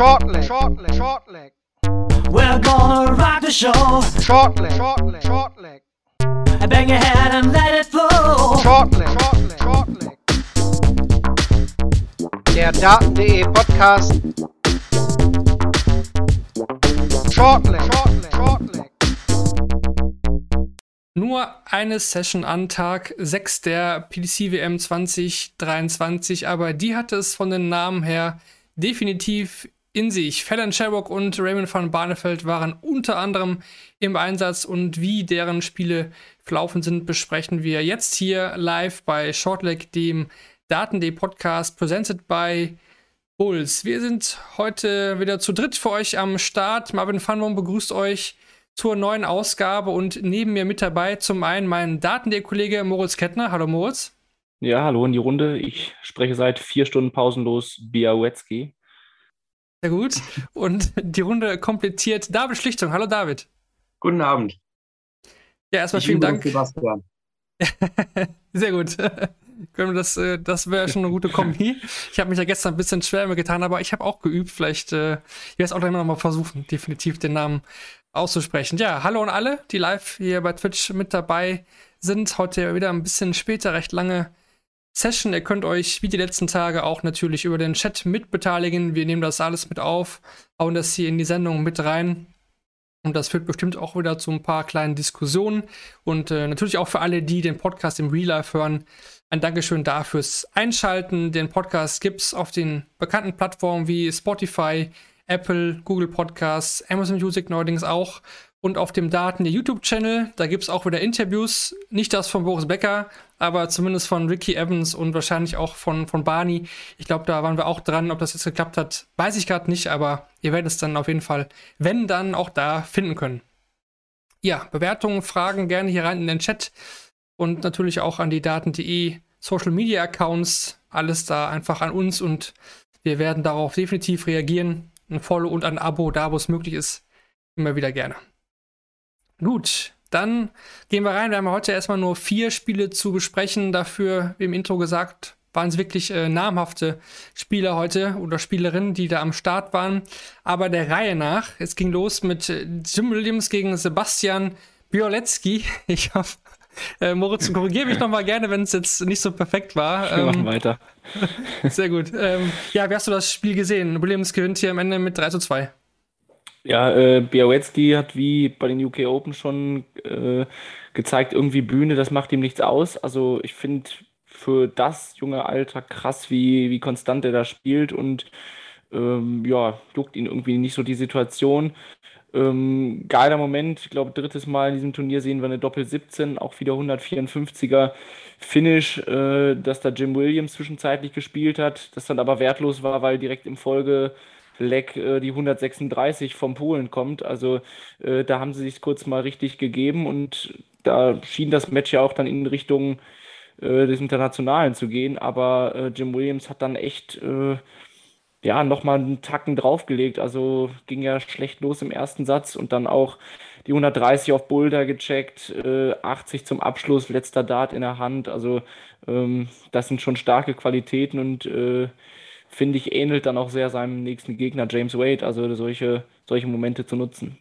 Short leg. Short leg. Short leg. We're gonna rock the show. Short leg. Short leg. Short leg. Bang your head and let it flow. Short leg. Short leg. Short leg. Der Daten.de Podcast. Short leg. Short leg. Short leg. Nur eine Session an Tag 6 der PDC WM 2023, aber die hatte es von den Namen her definitiv in sich. Fallon Sherrock und Raymond van Barneveld waren unter anderem im Einsatz und wie deren Spiele verlaufen sind, besprechen wir jetzt hier live bei Shortleg, dem Daten.de Podcast, presented by Bulls. Wir sind heute wieder zu dritt für euch am Start. Marvin Fanwong begrüßt euch zur neuen Ausgabe und neben mir mit dabei zum einen mein Daten.de-Kollege Moritz Kettner. Hallo Moritz. Ja, hallo in die Runde. Ich spreche seit vier Stunden pausenlos Biawetzki. Sehr gut. Und die Runde komplettiert David Schlichtung. Hallo David. Guten Abend. Ja, erstmal Ich vielen Dank. Sebastian. Sehr gut. Das, äh, das wäre schon eine gute Kombi. Ich habe mich ja gestern ein bisschen schwer getan, aber ich habe auch geübt. Vielleicht, äh, ich werde es auch gleich noch mal versuchen, definitiv den Namen auszusprechen. Ja, hallo an alle, die live hier bei Twitch mit dabei sind. Heute wieder ein bisschen später, recht lange Session. Ihr könnt euch wie die letzten Tage auch natürlich über den Chat mitbeteiligen. Wir nehmen das alles mit auf, hauen das hier in die Sendung mit rein. Und das führt bestimmt auch wieder zu ein paar kleinen Diskussionen. Und äh, natürlich auch für alle, die den Podcast im Real Life hören, ein Dankeschön dafür fürs Einschalten. Den Podcast gibt es auf den bekannten Plattformen wie Spotify, Apple, Google Podcasts, Amazon Music neuerdings auch. Und auf dem Daten der YouTube-Channel, da gibt es auch wieder Interviews. Nicht das von Boris Becker, aber zumindest von Ricky Evans und wahrscheinlich auch von, von Barney. Ich glaube, da waren wir auch dran. Ob das jetzt geklappt hat, weiß ich gerade nicht, aber ihr werdet es dann auf jeden Fall, wenn dann, auch da finden können. Ja, Bewertungen, Fragen gerne hier rein in den Chat und natürlich auch an die Daten.de Social Media Accounts. Alles da einfach an uns und wir werden darauf definitiv reagieren. Ein Follow und ein Abo, da wo es möglich ist, immer wieder gerne. Gut, dann gehen wir rein. Wir haben heute erstmal nur vier Spiele zu besprechen. Dafür, wie im Intro gesagt, waren es wirklich äh, namhafte Spieler heute oder Spielerinnen, die da am Start waren. Aber der Reihe nach, es ging los mit äh, Jim Williams gegen Sebastian Biolecki. Ich hoffe, äh, Moritz, korrigiere mich nochmal gerne, wenn es jetzt nicht so perfekt war. Wir machen Ähm, weiter. sehr gut. Ähm, ja, wie hast du das Spiel gesehen? Williams gewinnt hier am Ende mit 3 zu 2. Ja, äh, Biawetzki hat wie bei den UK Open schon äh, gezeigt, irgendwie Bühne, das macht ihm nichts aus. Also ich finde für das junge Alter krass, wie, wie konstant er da spielt und ähm, ja, juckt ihn irgendwie nicht so die Situation. Ähm, geiler Moment, ich glaube, drittes Mal in diesem Turnier sehen wir eine Doppel 17, auch wieder 154er Finish, äh, dass da Jim Williams zwischenzeitlich gespielt hat, das dann aber wertlos war, weil direkt im Folge Leck äh, die 136 vom Polen kommt. Also äh, da haben sie sich kurz mal richtig gegeben und da schien das Match ja auch dann in Richtung äh, des Internationalen zu gehen. Aber äh, Jim Williams hat dann echt äh, ja nochmal einen Tacken draufgelegt. Also ging ja schlecht los im ersten Satz und dann auch die 130 auf Boulder gecheckt, äh, 80 zum Abschluss, letzter Dart in der Hand. Also ähm, das sind schon starke Qualitäten und äh, finde ich, ähnelt dann auch sehr seinem nächsten Gegner, James Wade, also solche, solche Momente zu nutzen.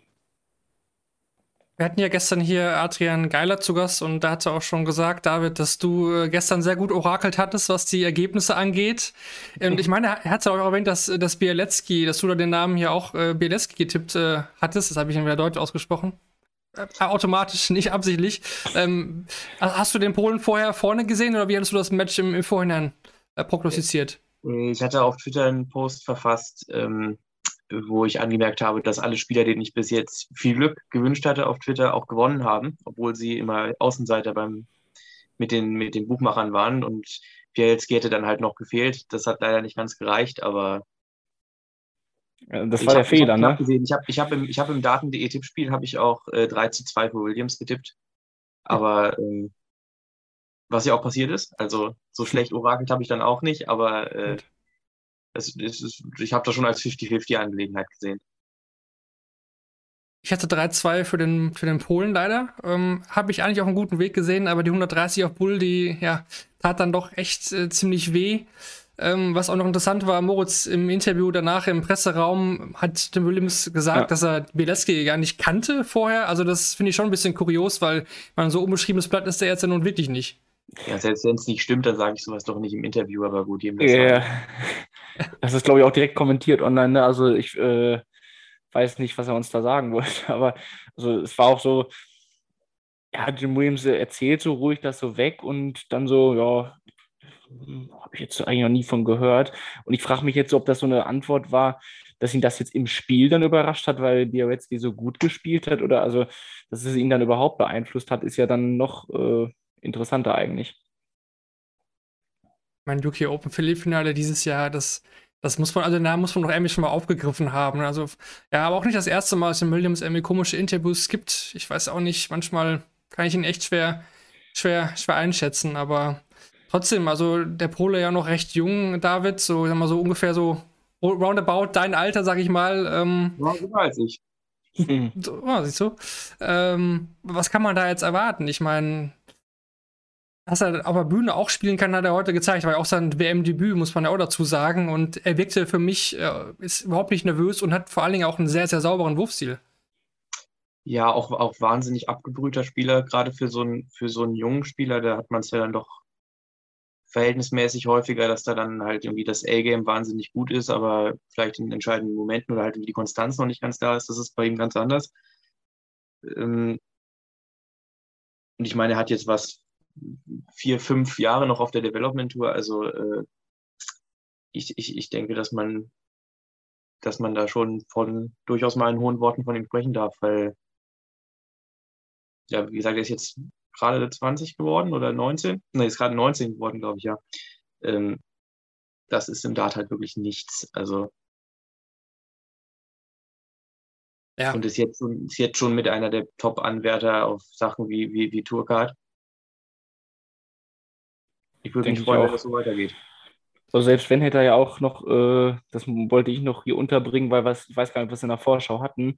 Wir hatten ja gestern hier Adrian Geiler zu Gast und da hat er auch schon gesagt, David, dass du äh, gestern sehr gut orakelt hattest, was die Ergebnisse angeht. Und ich meine, er hat ja auch erwähnt, dass, dass Bialecki, dass du da den Namen hier auch äh, Bialecki getippt äh, hattest. Das habe ich dann wieder deutlich ausgesprochen. Äh, automatisch, nicht absichtlich. Ähm, hast du den Polen vorher vorne gesehen oder wie hattest du das Match im, im Vorhinein äh, prognostiziert? Ich hatte auf Twitter einen Post verfasst, ähm, wo ich angemerkt habe, dass alle Spieler, denen ich bis jetzt viel Glück gewünscht hatte auf Twitter, auch gewonnen haben, obwohl sie immer Außenseiter beim, mit, den, mit den Buchmachern waren. Und Bielski hätte dann halt noch gefehlt. Das hat leider nicht ganz gereicht, aber Äh, Das ich war der hab- ich Fehler, hab knapp ne? Gesehen. Ich habe ich hab im, ich hab im Daten.de Tippspiel habe ich auch äh, 3 zu 2 für Williams getippt. Aber ähm, was ja auch passiert ist, also so schlecht orakelt habe ich dann auch nicht, aber äh. Es, es ist, ich habe das schon als 50-50 Angelegenheit gesehen. Ich hatte 3-2 für den, für den Polen leider. Ähm, Habe ich eigentlich auf einem guten Weg gesehen, aber die 130 auf Bull, die ja, tat dann doch echt äh, ziemlich weh. Ähm, was auch noch interessant war, Moritz im Interview danach im Presseraum hat Tim Williams gesagt, ja. dass er Bieleski gar nicht kannte vorher. Also das finde ich schon ein bisschen kurios, weil man so unbeschriebenes Blatt ist der jetzt ja nun wirklich nicht. Ja, selbst wenn es nicht stimmt, dann sage ich sowas doch nicht im Interview, aber gut, jedem das yeah. Das ist, glaube ich, auch direkt kommentiert online. Ne? Also ich äh, weiß nicht, was er uns da sagen wollte, aber also es war auch so, ja, Jim Williams erzählt so ruhig das so weg und dann so, ja, habe ich jetzt eigentlich noch nie von gehört. Und ich frage mich jetzt, ob das so eine Antwort war, dass ihn das jetzt im Spiel dann überrascht hat, weil Białecki so gut gespielt hat oder also, dass es ihn dann überhaupt beeinflusst hat, ist ja dann noch äh, interessanter eigentlich. Mein UK Open Finale dieses Jahr, das, das muss man, also da muss man doch irgendwie schon mal aufgegriffen haben. Also, ja, aber auch nicht das erste Mal, dass in Williams irgendwie komische Interviews gibt. Ich weiß auch nicht, manchmal kann ich ihn echt schwer, schwer, schwer einschätzen, aber trotzdem, also der Pole ja noch recht jung, David, so, sag mal, so ungefähr so roundabout dein Alter, sag ich mal. Ähm, als ich. So, oh, siehst du? Ähm, was kann man da jetzt erwarten? Ich meine, dass er auf der Bühne auch spielen kann, hat er heute gezeigt. War ja auch sein WM-Debüt, muss man ja auch dazu sagen. Und er wirkte für mich, äh, ist überhaupt nicht nervös und hat vor allen Dingen auch einen sehr, sehr sauberen Wurfstil. Ja, auch, auch wahnsinnig abgebrühter Spieler, gerade für so einen, für so einen jungen Spieler, da hat man es ja dann doch verhältnismäßig häufiger, dass da dann halt irgendwie das A-Game wahnsinnig gut ist, aber vielleicht in entscheidenden Momenten oder halt die Konstanz noch nicht ganz da ist. Das ist bei ihm ganz anders. Ähm, und ich meine, er hat jetzt was vier, fünf Jahre noch auf der Development Tour. Also äh, ich, ich, ich denke, dass man, dass man da schon von durchaus mal in hohen Worten von ihm sprechen darf, weil ja, wie gesagt, er ist jetzt gerade 20 geworden oder 19. Ne, ist gerade 19 geworden, glaube ich, ja. Ähm, das ist im Dart halt wirklich nichts. Also ja. und ist jetzt, ist jetzt schon mit einer der Top-Anwärter auf Sachen wie, wie, wie Tourcard. Ich würde mich freuen, wenn das so weitergeht. So, selbst wenn hätte er ja auch noch, äh, das wollte ich noch hier unterbringen, weil was, ich weiß gar nicht, was wir in der Vorschau hatten.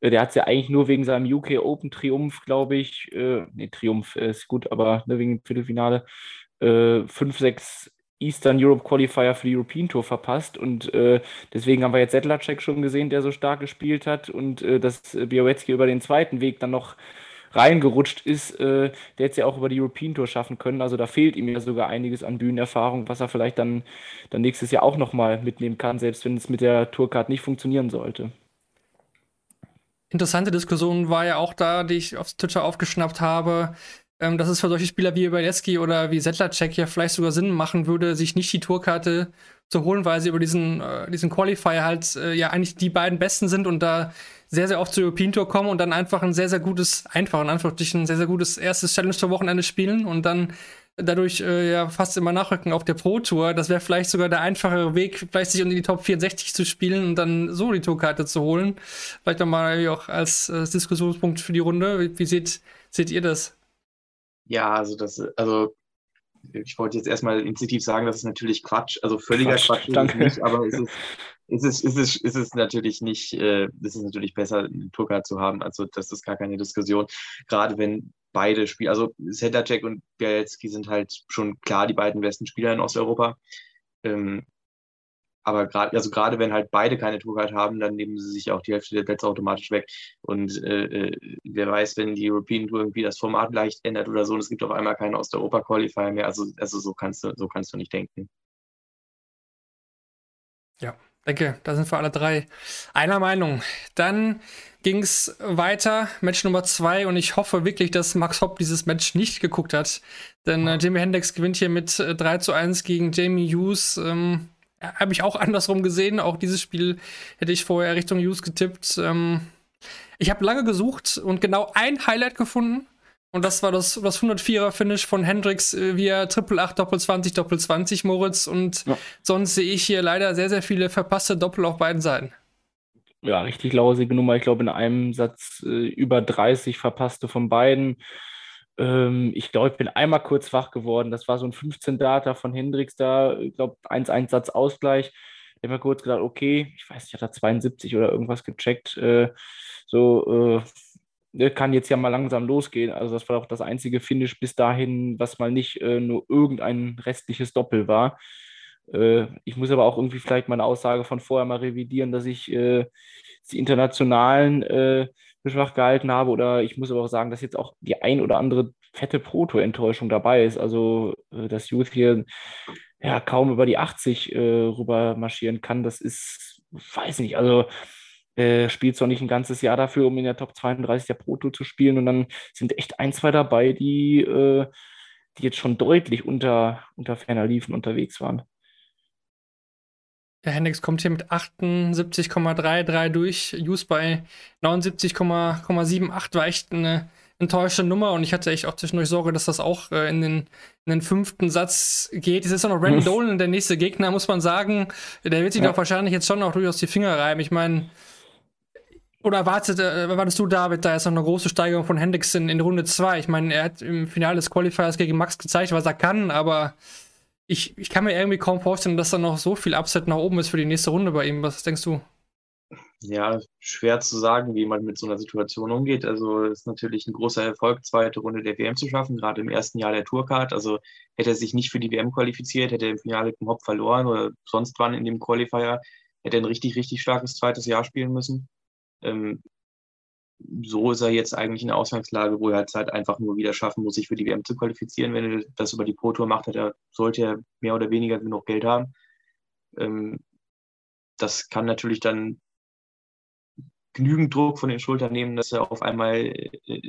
Äh, der hat es ja eigentlich nur wegen seinem UK Open Triumph, glaube ich, äh, nee, Triumph ist gut, aber ne, wegen dem Viertelfinale, äh, 5, 6 Eastern Europe Qualifier für die European Tour verpasst und äh, deswegen haben wir jetzt Sedlacek schon gesehen, der so stark gespielt hat und äh, dass Białecki über den zweiten Weg dann noch reingerutscht ist, äh, der hätte es ja auch über die European Tour schaffen können. Also da fehlt ihm ja sogar einiges an Bühnenerfahrung, was er vielleicht dann, dann nächstes Jahr auch nochmal mitnehmen kann, selbst wenn es mit der Tourcard nicht funktionieren sollte. Interessante Diskussion war ja auch da, die ich auf Twitter aufgeschnappt habe, ähm, dass es für solche Spieler wie Ibalewski oder wie Sedlacek ja vielleicht sogar Sinn machen würde, sich nicht die Tourkarte zu holen, weil sie über diesen, äh, diesen Qualifier halt äh, ja eigentlich die beiden Besten sind und da sehr, sehr oft zur European Tour kommen und dann einfach ein sehr, sehr gutes, einfach in Anführungsstrichen, ein sehr, sehr gutes erstes Challenge Tour Wochenende spielen und dann dadurch äh, ja fast immer nachrücken auf der Pro Tour. Das wäre vielleicht sogar der einfachere Weg, vielleicht sich in die Top 64 zu spielen und dann so die Tourkarte zu holen. Vielleicht nochmal auch als äh, Diskussionspunkt für die Runde. Wie, wie seht, seht ihr das? Ja, also das, also ich wollte jetzt erstmal instinktiv sagen, das ist natürlich Quatsch, also völliger Quatsch, Quatsch danke. nicht, aber es ist, es ist, es ist, es ist natürlich nicht, äh, es ist natürlich besser, eine Tourcard zu haben, also das ist gar keine Diskussion, gerade wenn beide Spieler, also Sedlacek und Bielski sind halt schon klar die beiden besten Spieler in Osteuropa, ähm, aber gerade, also gerade wenn halt beide keine Tourcard haben, dann nehmen sie sich auch die Hälfte der Plätze automatisch weg. Und äh, äh, wer weiß, wenn die European Tour irgendwie das Format leicht ändert oder so, und es gibt auf einmal keine Osteuropa-Qualifier mehr. Also, also so kannst du, so kannst du nicht denken. Ja, denke, da sind wir alle drei einer Meinung. Dann ging es weiter, Match Nummer zwei, und ich hoffe wirklich, dass Max Hopp dieses Match nicht geguckt hat. Denn äh, Jamie Hendricks gewinnt hier mit äh, 3 zu 1 gegen Jamie Hughes. Ähm, habe ich auch andersrum gesehen. Auch dieses Spiel hätte ich vorher Richtung Hughes getippt. Ähm, ich habe lange gesucht und genau ein Highlight gefunden. Und das war das, das 104er-Finish von Hendrix äh, via Triple 8, Doppel 20, Doppel 20, Moritz. Und ja. sonst sehe ich hier leider sehr, sehr viele verpasste Doppel auf beiden Seiten. Ja, richtig lausige Nummer. Ich glaube, in einem Satz äh, über 30 verpasste von beiden. Ähm, ich glaube, ich bin einmal kurz wach geworden. Das war so ein 15-Data von Hendrix da. Ich glaube, 1-1 Satz Ausgleich. Ich habe mir kurz gedacht, okay, ich weiß nicht, hat er 72 oder irgendwas gecheckt. Äh, so, äh, kann jetzt ja mal langsam losgehen. Also, das war auch das einzige Finish bis dahin, was mal nicht äh, nur irgendein restliches Doppel war. Äh, ich muss aber auch irgendwie vielleicht meine Aussage von vorher mal revidieren, dass ich äh, die internationalen äh, für schwach gehalten habe. Oder ich muss aber auch sagen, dass jetzt auch die ein oder andere fette Proto-Enttäuschung dabei ist. Also, äh, dass Youth hier ja kaum über die 80 äh, rüber marschieren kann, das ist, weiß nicht, also äh, spielt zwar nicht ein ganzes Jahr dafür, um in der Top 32 der Proto zu spielen. Und dann sind echt ein, zwei dabei, die, äh, die jetzt schon deutlich unter, unter ferner Liefen unterwegs waren. Der Hendrix kommt hier mit 78,33 durch. Use bei 79,78 war echt eine enttäuschende Nummer und ich hatte echt auch zwischendurch Sorge, dass das auch äh, in, den, in den fünften Satz geht. Es ist auch noch Randy Dolan, der nächste Gegner, muss man sagen. Der wird sich ja. doch wahrscheinlich jetzt schon auch durchaus die Finger reiben. Ich meine, oder erwartet, äh, erwartest du, David, da ist noch eine große Steigerung von Hendrix in, in Runde 2? Ich meine, er hat im Finale des Qualifiers gegen Max gezeigt, was er kann, aber ich, ich kann mir irgendwie kaum vorstellen, dass da noch so viel Upset nach oben ist für die nächste Runde bei ihm. Was denkst du? Ja, schwer zu sagen, wie man mit so einer Situation umgeht. Also ist natürlich ein großer Erfolg, zweite Runde der WM zu schaffen, gerade im ersten Jahr der Tourcard. Also hätte er sich nicht für die WM qualifiziert, hätte er im Finale dem Hop verloren oder sonst wann in dem Qualifier, hätte er ein richtig, richtig starkes zweites Jahr spielen müssen. Ähm, so ist er jetzt eigentlich in der Ausgangslage, wo er halt, halt einfach nur wieder schaffen muss, sich für die WM zu qualifizieren. Wenn er das über die Pro Tour macht, er, sollte er mehr oder weniger genug Geld haben. Ähm, das kann natürlich dann genügend Druck von den Schultern nehmen, dass er auf einmal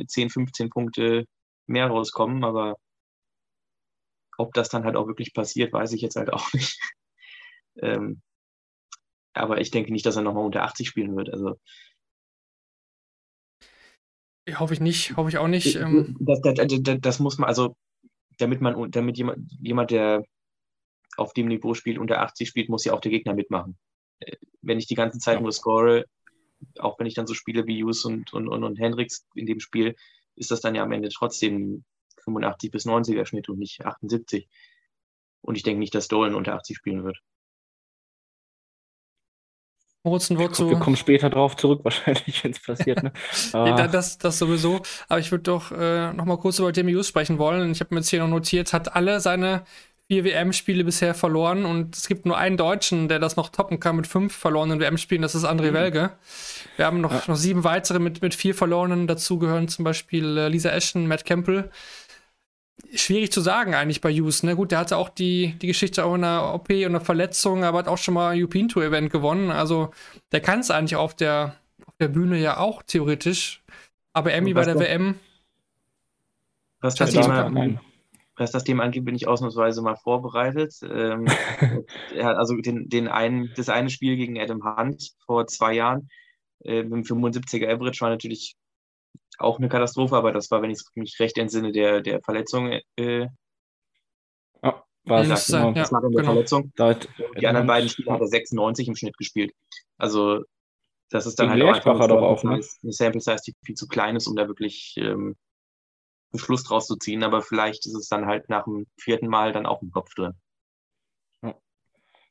10, äh, 15 Punkte mehr rauskommen. Aber ob das dann halt auch wirklich passiert, weiß ich jetzt halt auch nicht. ähm, aber ich denke nicht, dass er nochmal unter 80 spielen wird. Also Hoffe ich nicht, hoffe ich auch nicht. Ähm. Das, das, das, das, muss man, also damit man, damit jemand, jemand, der auf dem Niveau spielt, unter 80 spielt, muss ja auch der Gegner mitmachen. Äh, wenn ich die ganze Zeit ja. nur score, auch wenn ich dann so spiele wie Hughes und, und, und, und Hendricks in dem Spiel, ist das dann ja am Ende trotzdem 85 bis 90er Schnitt und nicht 78. Und ich denke nicht, dass Dolan unter 80 spielen wird. Zu. Wir kommen später drauf zurück, wahrscheinlich, wenn es passiert. Ne? ja, das, das sowieso. Aber ich würde doch äh, noch mal kurz über Demi sprechen wollen. Ich habe mir jetzt hier noch notiert, hat alle seine vier WM-Spiele bisher verloren und es gibt nur einen Deutschen, der das noch toppen kann mit fünf verlorenen WM-Spielen, das ist André mhm. Welge. Wir haben noch, ja. noch sieben weitere mit, mit vier verlorenen. Dazu gehören zum Beispiel äh, Lisa Ashton, Matt Campbell schwierig zu sagen eigentlich bei Hughes. Ne? Gut, der hatte auch die, die Geschichte auch in einer OP und einer Verletzung, aber hat auch schon mal ein European Tour Event gewonnen. Also der kann es eigentlich auf der, auf der Bühne ja auch theoretisch. Aber Emmy bei der das, WM. Was das, Thema, was das Thema angeht, bin ich ausnahmsweise mal vorbereitet. Ähm, also den, den einen, das eine Spiel gegen Adam Hunt vor zwei Jahren äh, mit dem 75er Average war natürlich auch eine Katastrophe, aber das war, wenn ich mich recht entsinne, der, der Verletzung. Äh, ja, war das, genau. das war dann der genau. Verletzung. Hat, die anderen beiden Spiele hat er 96 im Schnitt gespielt. Also das ist dann halt auch, einfach doch auch ne? eine Sample Size, die viel zu klein ist, um da wirklich ähm, einen Schluss draus zu ziehen. Aber vielleicht ist es dann halt nach dem vierten Mal dann auch im Kopf drin. Ja.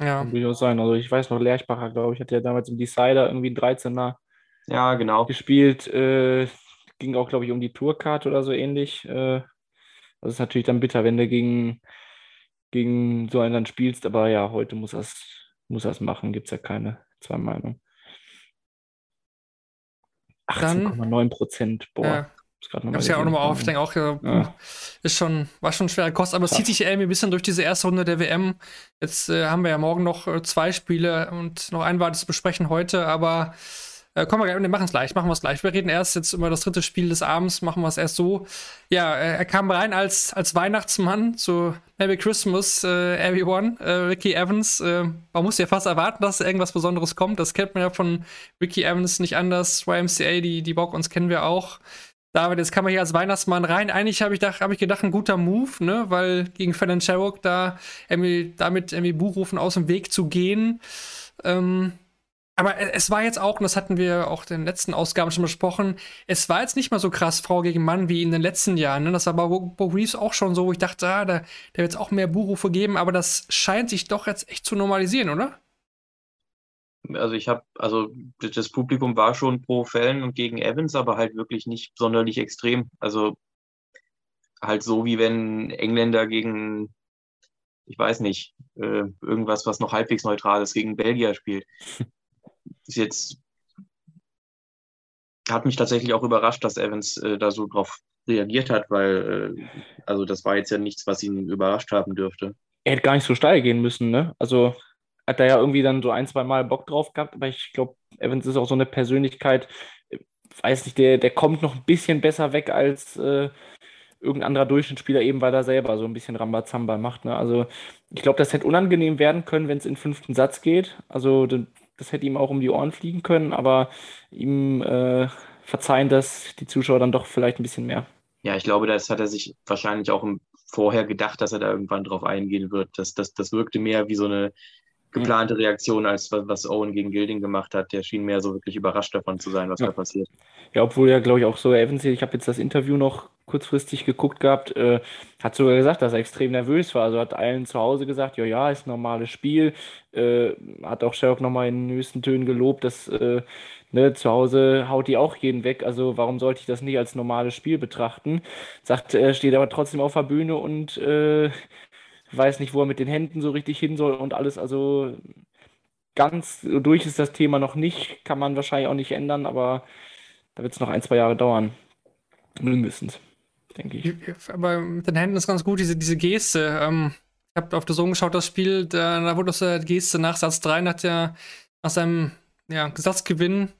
ja. Kann durchaus sein. Also ich weiß noch, Lerchbacher, glaube ich, hat ja damals im Decider irgendwie ein 13er ja, genau. gespielt. Äh, ging auch, glaube ich, um die Tourcard oder so ähnlich. Äh, das ist natürlich dann bitter, wenn du gegen, gegen so einen dann spielst, aber ja, heute muss er es muss machen, gibt es ja keine zwei Meinungen. 18,9 Prozent, boah. Ja. Ich habe es ja auch nochmal auf, ich denke auch, ja. ist schon, war schon schwerer Kost, aber es zieht sich irgendwie ein bisschen durch diese erste Runde der WM. Jetzt äh, haben wir ja morgen noch äh, zwei Spiele und noch ein weiteres besprechen heute, aber äh, kommen wir, machen es gleich, machen wir es gleich. Wir reden erst jetzt über das dritte Spiel des Abends, machen wir es erst so. Ja, äh, er kam rein als, als Weihnachtsmann zu Merry Christmas, äh, everyone. Äh, Ricky Evans, äh, man muss ja fast erwarten, dass irgendwas Besonderes kommt. Das kennt man ja von Ricky Evans nicht anders. YMCA, die, die Bock uns kennen wir auch. David, jetzt kann man hier als Weihnachtsmann rein. Eigentlich habe ich, hab ich gedacht, ein guter Move, ne? weil gegen Fallon Sherrock da irgendwie, damit irgendwie Buchrufen aus dem Weg zu gehen. Ähm, aber es war jetzt auch, und das hatten wir auch in den letzten Ausgaben schon besprochen, es war jetzt nicht mal so krass Frau gegen Mann wie in den letzten Jahren. Ne? Das war bei Bo Reeves auch schon so, wo ich dachte, ah, da, da wird es auch mehr Buchrufe geben, aber das scheint sich doch jetzt echt zu normalisieren, oder? Also ich habe, also das Publikum war schon pro Fällen und gegen Evans, aber halt wirklich nicht sonderlich extrem. Also halt so wie wenn Engländer gegen ich weiß nicht, äh, irgendwas, was noch halbwegs neutral ist, gegen Belgier spielt. Ist jetzt, hat mich tatsächlich auch überrascht, dass Evans äh, da so drauf reagiert hat, weil, äh, also das war jetzt ja nichts, was ihn überrascht haben dürfte. Er hätte gar nicht so steil gehen müssen, ne? Also hat er ja irgendwie dann so ein, zwei Mal Bock drauf gehabt, aber ich glaube, Evans ist auch so eine Persönlichkeit, äh, weiß nicht, der, der kommt noch ein bisschen besser weg als äh, irgendein anderer Durchschnittsspieler, eben weil er selber so ein bisschen Rambazamba macht. Ne? Also ich glaube, das hätte unangenehm werden können, wenn es in den fünften Satz geht. Also das hätte ihm auch um die Ohren fliegen können, aber ihm äh, verzeihen das die Zuschauer dann doch vielleicht ein bisschen mehr. Ja, ich glaube, das hat er sich wahrscheinlich auch vorher gedacht, dass er da irgendwann drauf eingehen wird. Das, das, das wirkte mehr wie so eine geplante Reaktion, als was Owen gegen Gilding gemacht hat. Der schien mehr so wirklich überrascht davon zu sein, was ja. da passiert. Ja, obwohl ja, glaube ich, auch so Evans, ich habe jetzt das Interview noch kurzfristig geguckt gehabt, äh, hat sogar gesagt, dass er extrem nervös war. Also hat allen zu Hause gesagt, ja, ja, ist ein normales Spiel. Äh, hat auch Sherlock nochmal in den höchsten Tönen gelobt, dass äh, ne, zu Hause haut die auch jeden weg. Also warum sollte ich das nicht als normales Spiel betrachten? Sagt, er steht aber trotzdem auf der Bühne und äh, weiß nicht, wo er mit den Händen so richtig hin soll und alles. Also ganz durch ist das Thema noch nicht, kann man wahrscheinlich auch nicht ändern, aber da wird es noch ein, zwei Jahre dauern. Mindestens, denke ich. Aber mit den Händen ist ganz gut, diese, diese Geste. Ähm, ich habe auf der Sohn geschaut, das Spiel, da, da wurde aus der Geste nach Satz 3, nach, der, nach seinem ja, Gesatzgewinn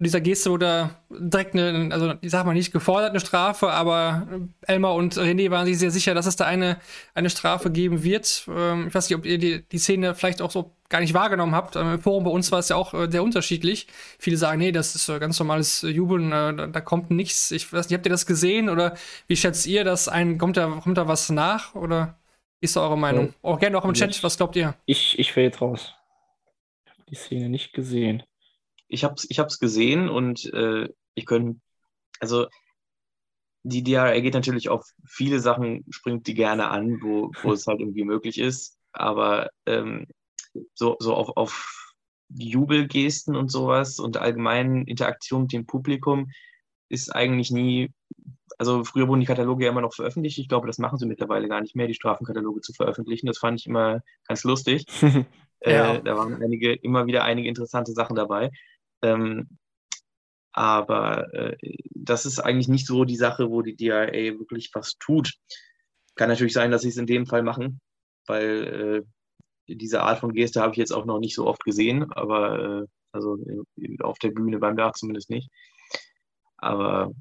dieser Geste wurde direkt eine, also ich sag mal nicht gefordert eine Strafe, aber Elmar und René waren sich sehr sicher, dass es da eine, eine Strafe geben wird. Ähm, ich weiß nicht, ob ihr die, die Szene vielleicht auch so gar nicht wahrgenommen habt. Ähm, Im Forum bei uns war es ja auch äh, sehr unterschiedlich. Viele sagen, nee, das ist äh, ganz normales Jubeln, äh, da, da, kommt nichts. Ich weiß nicht, habt ihr das gesehen oder wie schätzt ihr das ein? Kommt da, kommt da was nach oder wie ist da eure Meinung? Oh, auch gerne auch im Chat, was glaubt ihr? Ich, ich wäre jetzt raus. Ich habe die Szene nicht gesehen ich habe es ich hab's gesehen und äh, ich könnte, also die DRA geht natürlich auf viele Sachen, springt die gerne an, wo, wo es halt irgendwie möglich ist, aber ähm, so, so auf, auf Jubelgesten und sowas und allgemein Interaktion mit dem Publikum ist eigentlich nie, also früher wurden die Kataloge ja immer noch veröffentlicht. Ich glaube, das machen sie mittlerweile gar nicht mehr, die Strafenkataloge zu veröffentlichen. Das fand ich immer ganz lustig. ja. äh, da waren einige, immer wieder einige interessante Sachen dabei. Ähm, aber äh, das ist eigentlich nicht so die Sache, wo die DIA wirklich was tut. Kann natürlich sein, dass sie es in dem Fall machen, weil äh, diese Art von Geste habe ich jetzt auch noch nicht so oft gesehen, aber äh, also auf der Bühne beim Dach zumindest nicht. Aber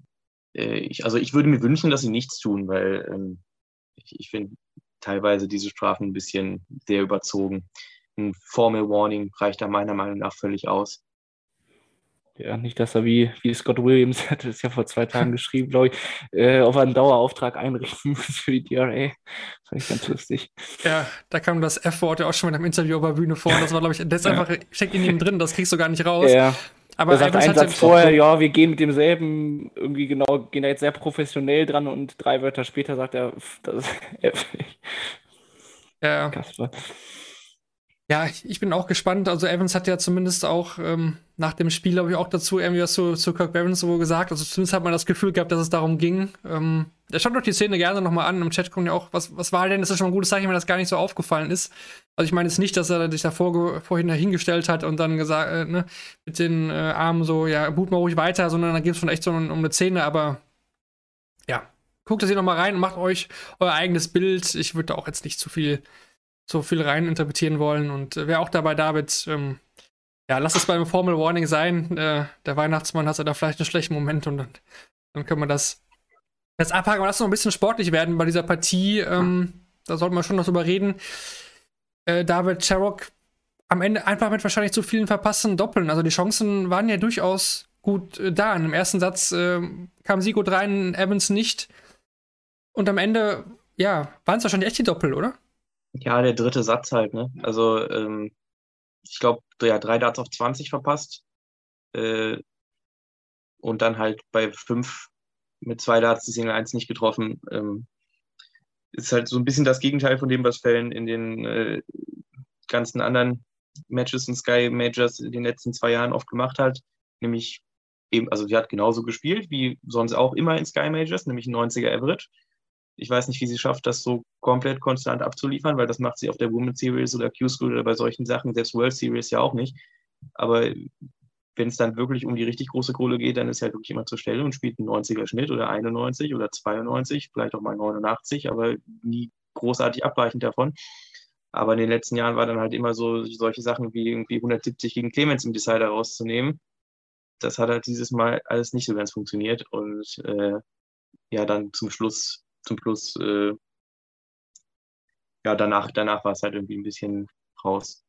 äh, ich, also ich würde mir wünschen, dass sie nichts tun, weil ähm, ich, ich finde teilweise diese Strafen ein bisschen sehr überzogen. Ein Formal Warning reicht da meiner Meinung nach völlig aus. Ja, nicht, dass er wie, wie Scott Williams, hat es ja vor zwei Tagen geschrieben, glaube ich, äh, auf einen Dauerauftrag einrichten muss für die DRA. Das fand ich ganz lustig. Ja, da kam das F-Wort ja auch schon mit einem Interview auf der Bühne vor. Das war, glaube ich, das ist einfach, steckt in ihm drin, das kriegst du gar nicht raus. Ja. Aber er sagt einen Satz vorher, ja, wir gehen mit demselben, irgendwie genau, gehen da jetzt sehr professionell dran und drei Wörter später sagt er, das ist F. Ja. Kasper. Ja, ich bin auch gespannt. Also Evans hat ja zumindest auch ähm, nach dem Spiel, glaube ich, auch dazu irgendwie was zu, zu Kirk Barron so gesagt. Also zumindest hat man das Gefühl gehabt, dass es darum ging. Ähm, er schaut doch die Szene gerne nochmal an. Im Chat kommt ja auch, was, was war denn? Das ist schon ein gutes Zeichen, wenn das gar nicht so aufgefallen ist. Also ich meine jetzt nicht, dass er sich da vor, vorhin dahingestellt hat und dann gesagt, äh, ne, mit den äh, Armen so, ja, boot mal ruhig weiter, sondern da geht es schon echt so um, um eine Szene, aber ja, guckt das hier nochmal rein und macht euch euer eigenes Bild. Ich würde da auch jetzt nicht zu viel so viel rein interpretieren wollen. Und äh, wer auch dabei, David, ähm, ja, lass es beim Formal Warning sein. Äh, der Weihnachtsmann hat da vielleicht einen schlechten Moment und dann, dann können wir das jetzt abhaken. Aber lass noch ein bisschen sportlich werden bei dieser Partie. Ähm, da sollten wir schon noch drüber reden. Äh, David Sherrock am Ende einfach mit wahrscheinlich zu vielen verpassten Doppeln. Also die Chancen waren ja durchaus gut äh, da. Im ersten Satz äh, kam Sigo rein, Evans nicht. Und am Ende, ja, waren es wahrscheinlich echt die Doppel, oder? Ja, der dritte Satz halt, ne? Also, ähm, ich glaube, ja, drei Darts auf 20 verpasst. Äh, und dann halt bei fünf mit zwei Darts die Single 1 nicht getroffen. Ähm, ist halt so ein bisschen das Gegenteil von dem, was Fällen in den äh, ganzen anderen Matches und Sky Majors in den letzten zwei Jahren oft gemacht hat. Nämlich eben, also die hat genauso gespielt wie sonst auch immer in Sky Majors, nämlich ein 90er Average. Ich weiß nicht, wie sie schafft, das so komplett konstant abzuliefern, weil das macht sie auf der Women's Series oder Q-School oder bei solchen Sachen, selbst World Series ja auch nicht. Aber wenn es dann wirklich um die richtig große Kohle geht, dann ist halt wirklich immer zur Stelle und spielt einen 90er Schnitt oder 91 oder 92, vielleicht auch mal 89, aber nie großartig abweichend davon. Aber in den letzten Jahren war dann halt immer so solche Sachen wie irgendwie 170 gegen Clemens im Decider rauszunehmen. Das hat halt dieses Mal alles nicht so ganz funktioniert und äh, ja, dann zum Schluss, zum Schluss, äh, ja, danach, danach war es halt irgendwie ein bisschen raus.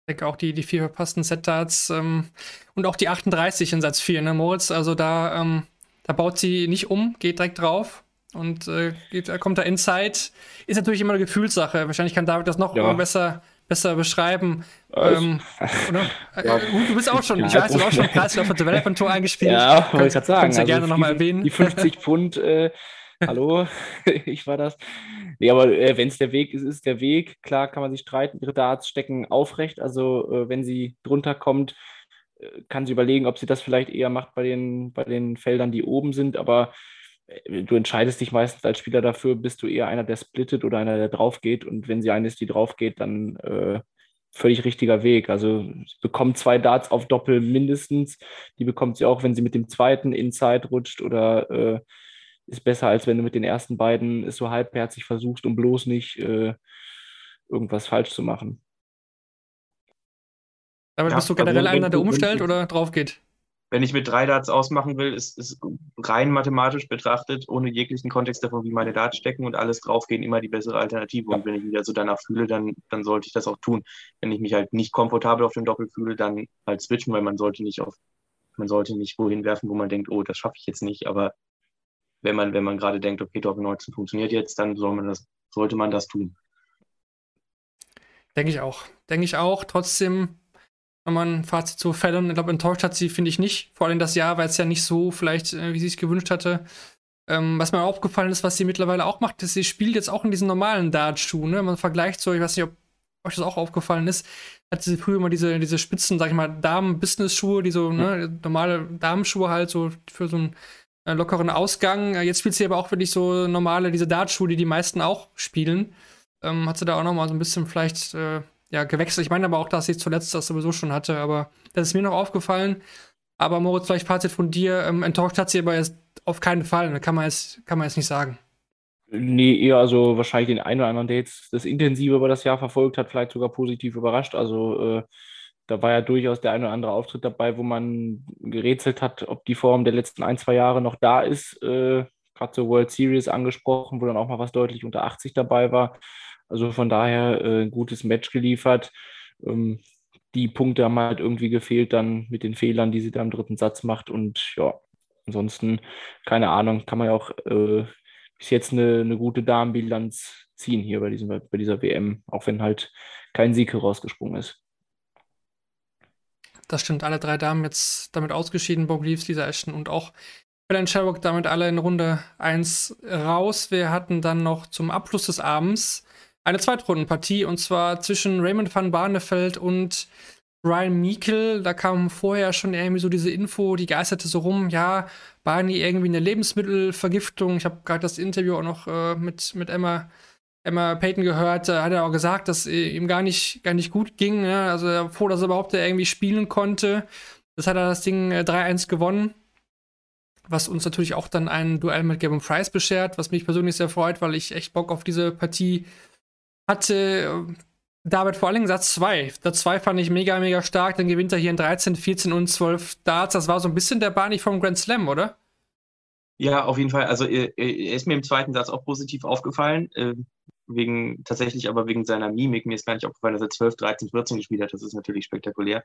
Ich denke auch die, die vier verpassten Set-Darts ähm, und auch die 38 in Satz 4, ne, Moritz? Also da, ähm, da baut sie nicht um, geht direkt drauf und äh, geht, kommt da Inside. Ist natürlich immer eine Gefühlssache. Wahrscheinlich kann David das noch ja. besser, besser beschreiben. Ähm, oder? Ja. Äh, du bist auch schon, ich weiß, du hast auch schon Kreislauf für Development Tour eingespielt. Ja, wollte ich gerade sagen. Kannst du also gerne nochmal erwähnen. Die 50 Pfund äh, Hallo, ich war das. Nee, aber äh, wenn es der Weg ist, ist der Weg. Klar kann man sich streiten. Ihre Darts stecken aufrecht. Also äh, wenn sie drunter kommt, äh, kann sie überlegen, ob sie das vielleicht eher macht bei den, bei den Feldern, die oben sind. Aber du entscheidest dich meistens als Spieler dafür, bist du eher einer, der splittet oder einer, der drauf geht. Und wenn sie eine ist, die drauf geht, dann äh, völlig richtiger Weg. Also sie bekommt zwei Darts auf Doppel mindestens. Die bekommt sie auch, wenn sie mit dem zweiten Inside rutscht oder äh, ist besser, als wenn du mit den ersten beiden es so halbherzig versuchst, um bloß nicht äh, irgendwas falsch zu machen. Aber ja, bist du also generell also, einer, der umstellt oder drauf geht? Wenn ich mit drei Darts ausmachen will, ist es rein mathematisch betrachtet, ohne jeglichen Kontext davon, wie meine Darts stecken und alles draufgehen, immer die bessere Alternative. Und wenn ich mich also danach fühle, dann, dann sollte ich das auch tun. Wenn ich mich halt nicht komfortabel auf dem Doppel fühle, dann halt switchen, weil man sollte nicht auf, man sollte nicht wohin werfen, wo man denkt, oh, das schaffe ich jetzt nicht, aber wenn man, wenn man gerade denkt, okay, Doppel 19 funktioniert jetzt, dann soll man das, sollte man das tun. Denke ich auch. Denke ich auch. Trotzdem, wenn man ein Fazit zu Fallon, ich glaube, enttäuscht hat sie, finde ich nicht. Vor allem das Jahr, weil es ja nicht so vielleicht, äh, wie sie es gewünscht hatte. Ähm, was mir aufgefallen ist, was sie mittlerweile auch macht, ist, sie spielt jetzt auch in diesen normalen Dart-Schuhen. Ne? Man vergleicht so, ich weiß nicht, ob euch das auch aufgefallen ist, hat sie früher immer diese, diese Spitzen, sag ich mal, Damen-Business-Schuhe, die so, ne, normale Damenschuhe halt so für so ein äh, lockeren Ausgang. Äh, jetzt spielt sie aber auch wirklich so normale, diese Dartschuhe, die die meisten auch spielen. Ähm, hat sie da auch noch mal so ein bisschen vielleicht äh, ja, gewechselt. Ich meine aber auch, dass sie zuletzt das sowieso schon hatte, aber das ist mir noch aufgefallen. Aber Moritz, vielleicht Fazit von dir. Ähm, enttäuscht hat sie aber jetzt auf keinen Fall. Da kann man jetzt, kann man jetzt nicht sagen. Nee, eher also wahrscheinlich den einen oder anderen, der jetzt das intensive über das Jahr verfolgt hat, vielleicht sogar positiv überrascht. Also äh, da war ja durchaus der ein oder andere Auftritt dabei, wo man gerätselt hat, ob die Form der letzten ein, zwei Jahre noch da ist. Äh, Gerade zur World Series angesprochen, wo dann auch mal was deutlich unter 80 dabei war. Also von daher äh, ein gutes Match geliefert. Ähm, die Punkte haben halt irgendwie gefehlt dann mit den Fehlern, die sie da im dritten Satz macht. Und ja, ansonsten, keine Ahnung, kann man ja auch äh, bis jetzt eine, eine gute Damenbilanz ziehen hier bei, diesem, bei dieser WM, auch wenn halt kein Sieg herausgesprungen ist. Das stimmt, alle drei Damen jetzt damit ausgeschieden, Bob Leaves, Lisa Ashton und auch Helen Sherrock damit alle in Runde 1 raus. Wir hatten dann noch zum Abschluss des Abends eine Zweitrundenpartie und zwar zwischen Raymond van Barneveld und Ryan Meikle. Da kam vorher schon irgendwie so diese Info, die geisterte so rum, ja, Barney irgendwie eine Lebensmittelvergiftung. Ich habe gerade das Interview auch noch äh, mit, mit Emma Emma Payton gehört, äh, hat er auch gesagt, dass äh, ihm gar nicht, gar nicht gut ging. Ne? Also er war froh, dass er überhaupt irgendwie spielen konnte. Das hat er das Ding äh, 3-1 gewonnen. Was uns natürlich auch dann ein Duell mit Gavin Price beschert, was mich persönlich sehr freut, weil ich echt Bock auf diese Partie hatte. David, vor allem Satz 2. Satz 2 fand ich mega, mega stark. Dann gewinnt er hier in 13, 14 und 12 Darts. Das war so ein bisschen der Barney vom Grand Slam, oder? Ja, auf jeden Fall. Also er, ist mir im zweiten Satz auch positiv aufgefallen. Ähm, wegen, tatsächlich aber wegen seiner Mimik. Mir ist gar nicht aufgefallen, dass er 12, 13, 14 gespielt hat. Das ist natürlich spektakulär.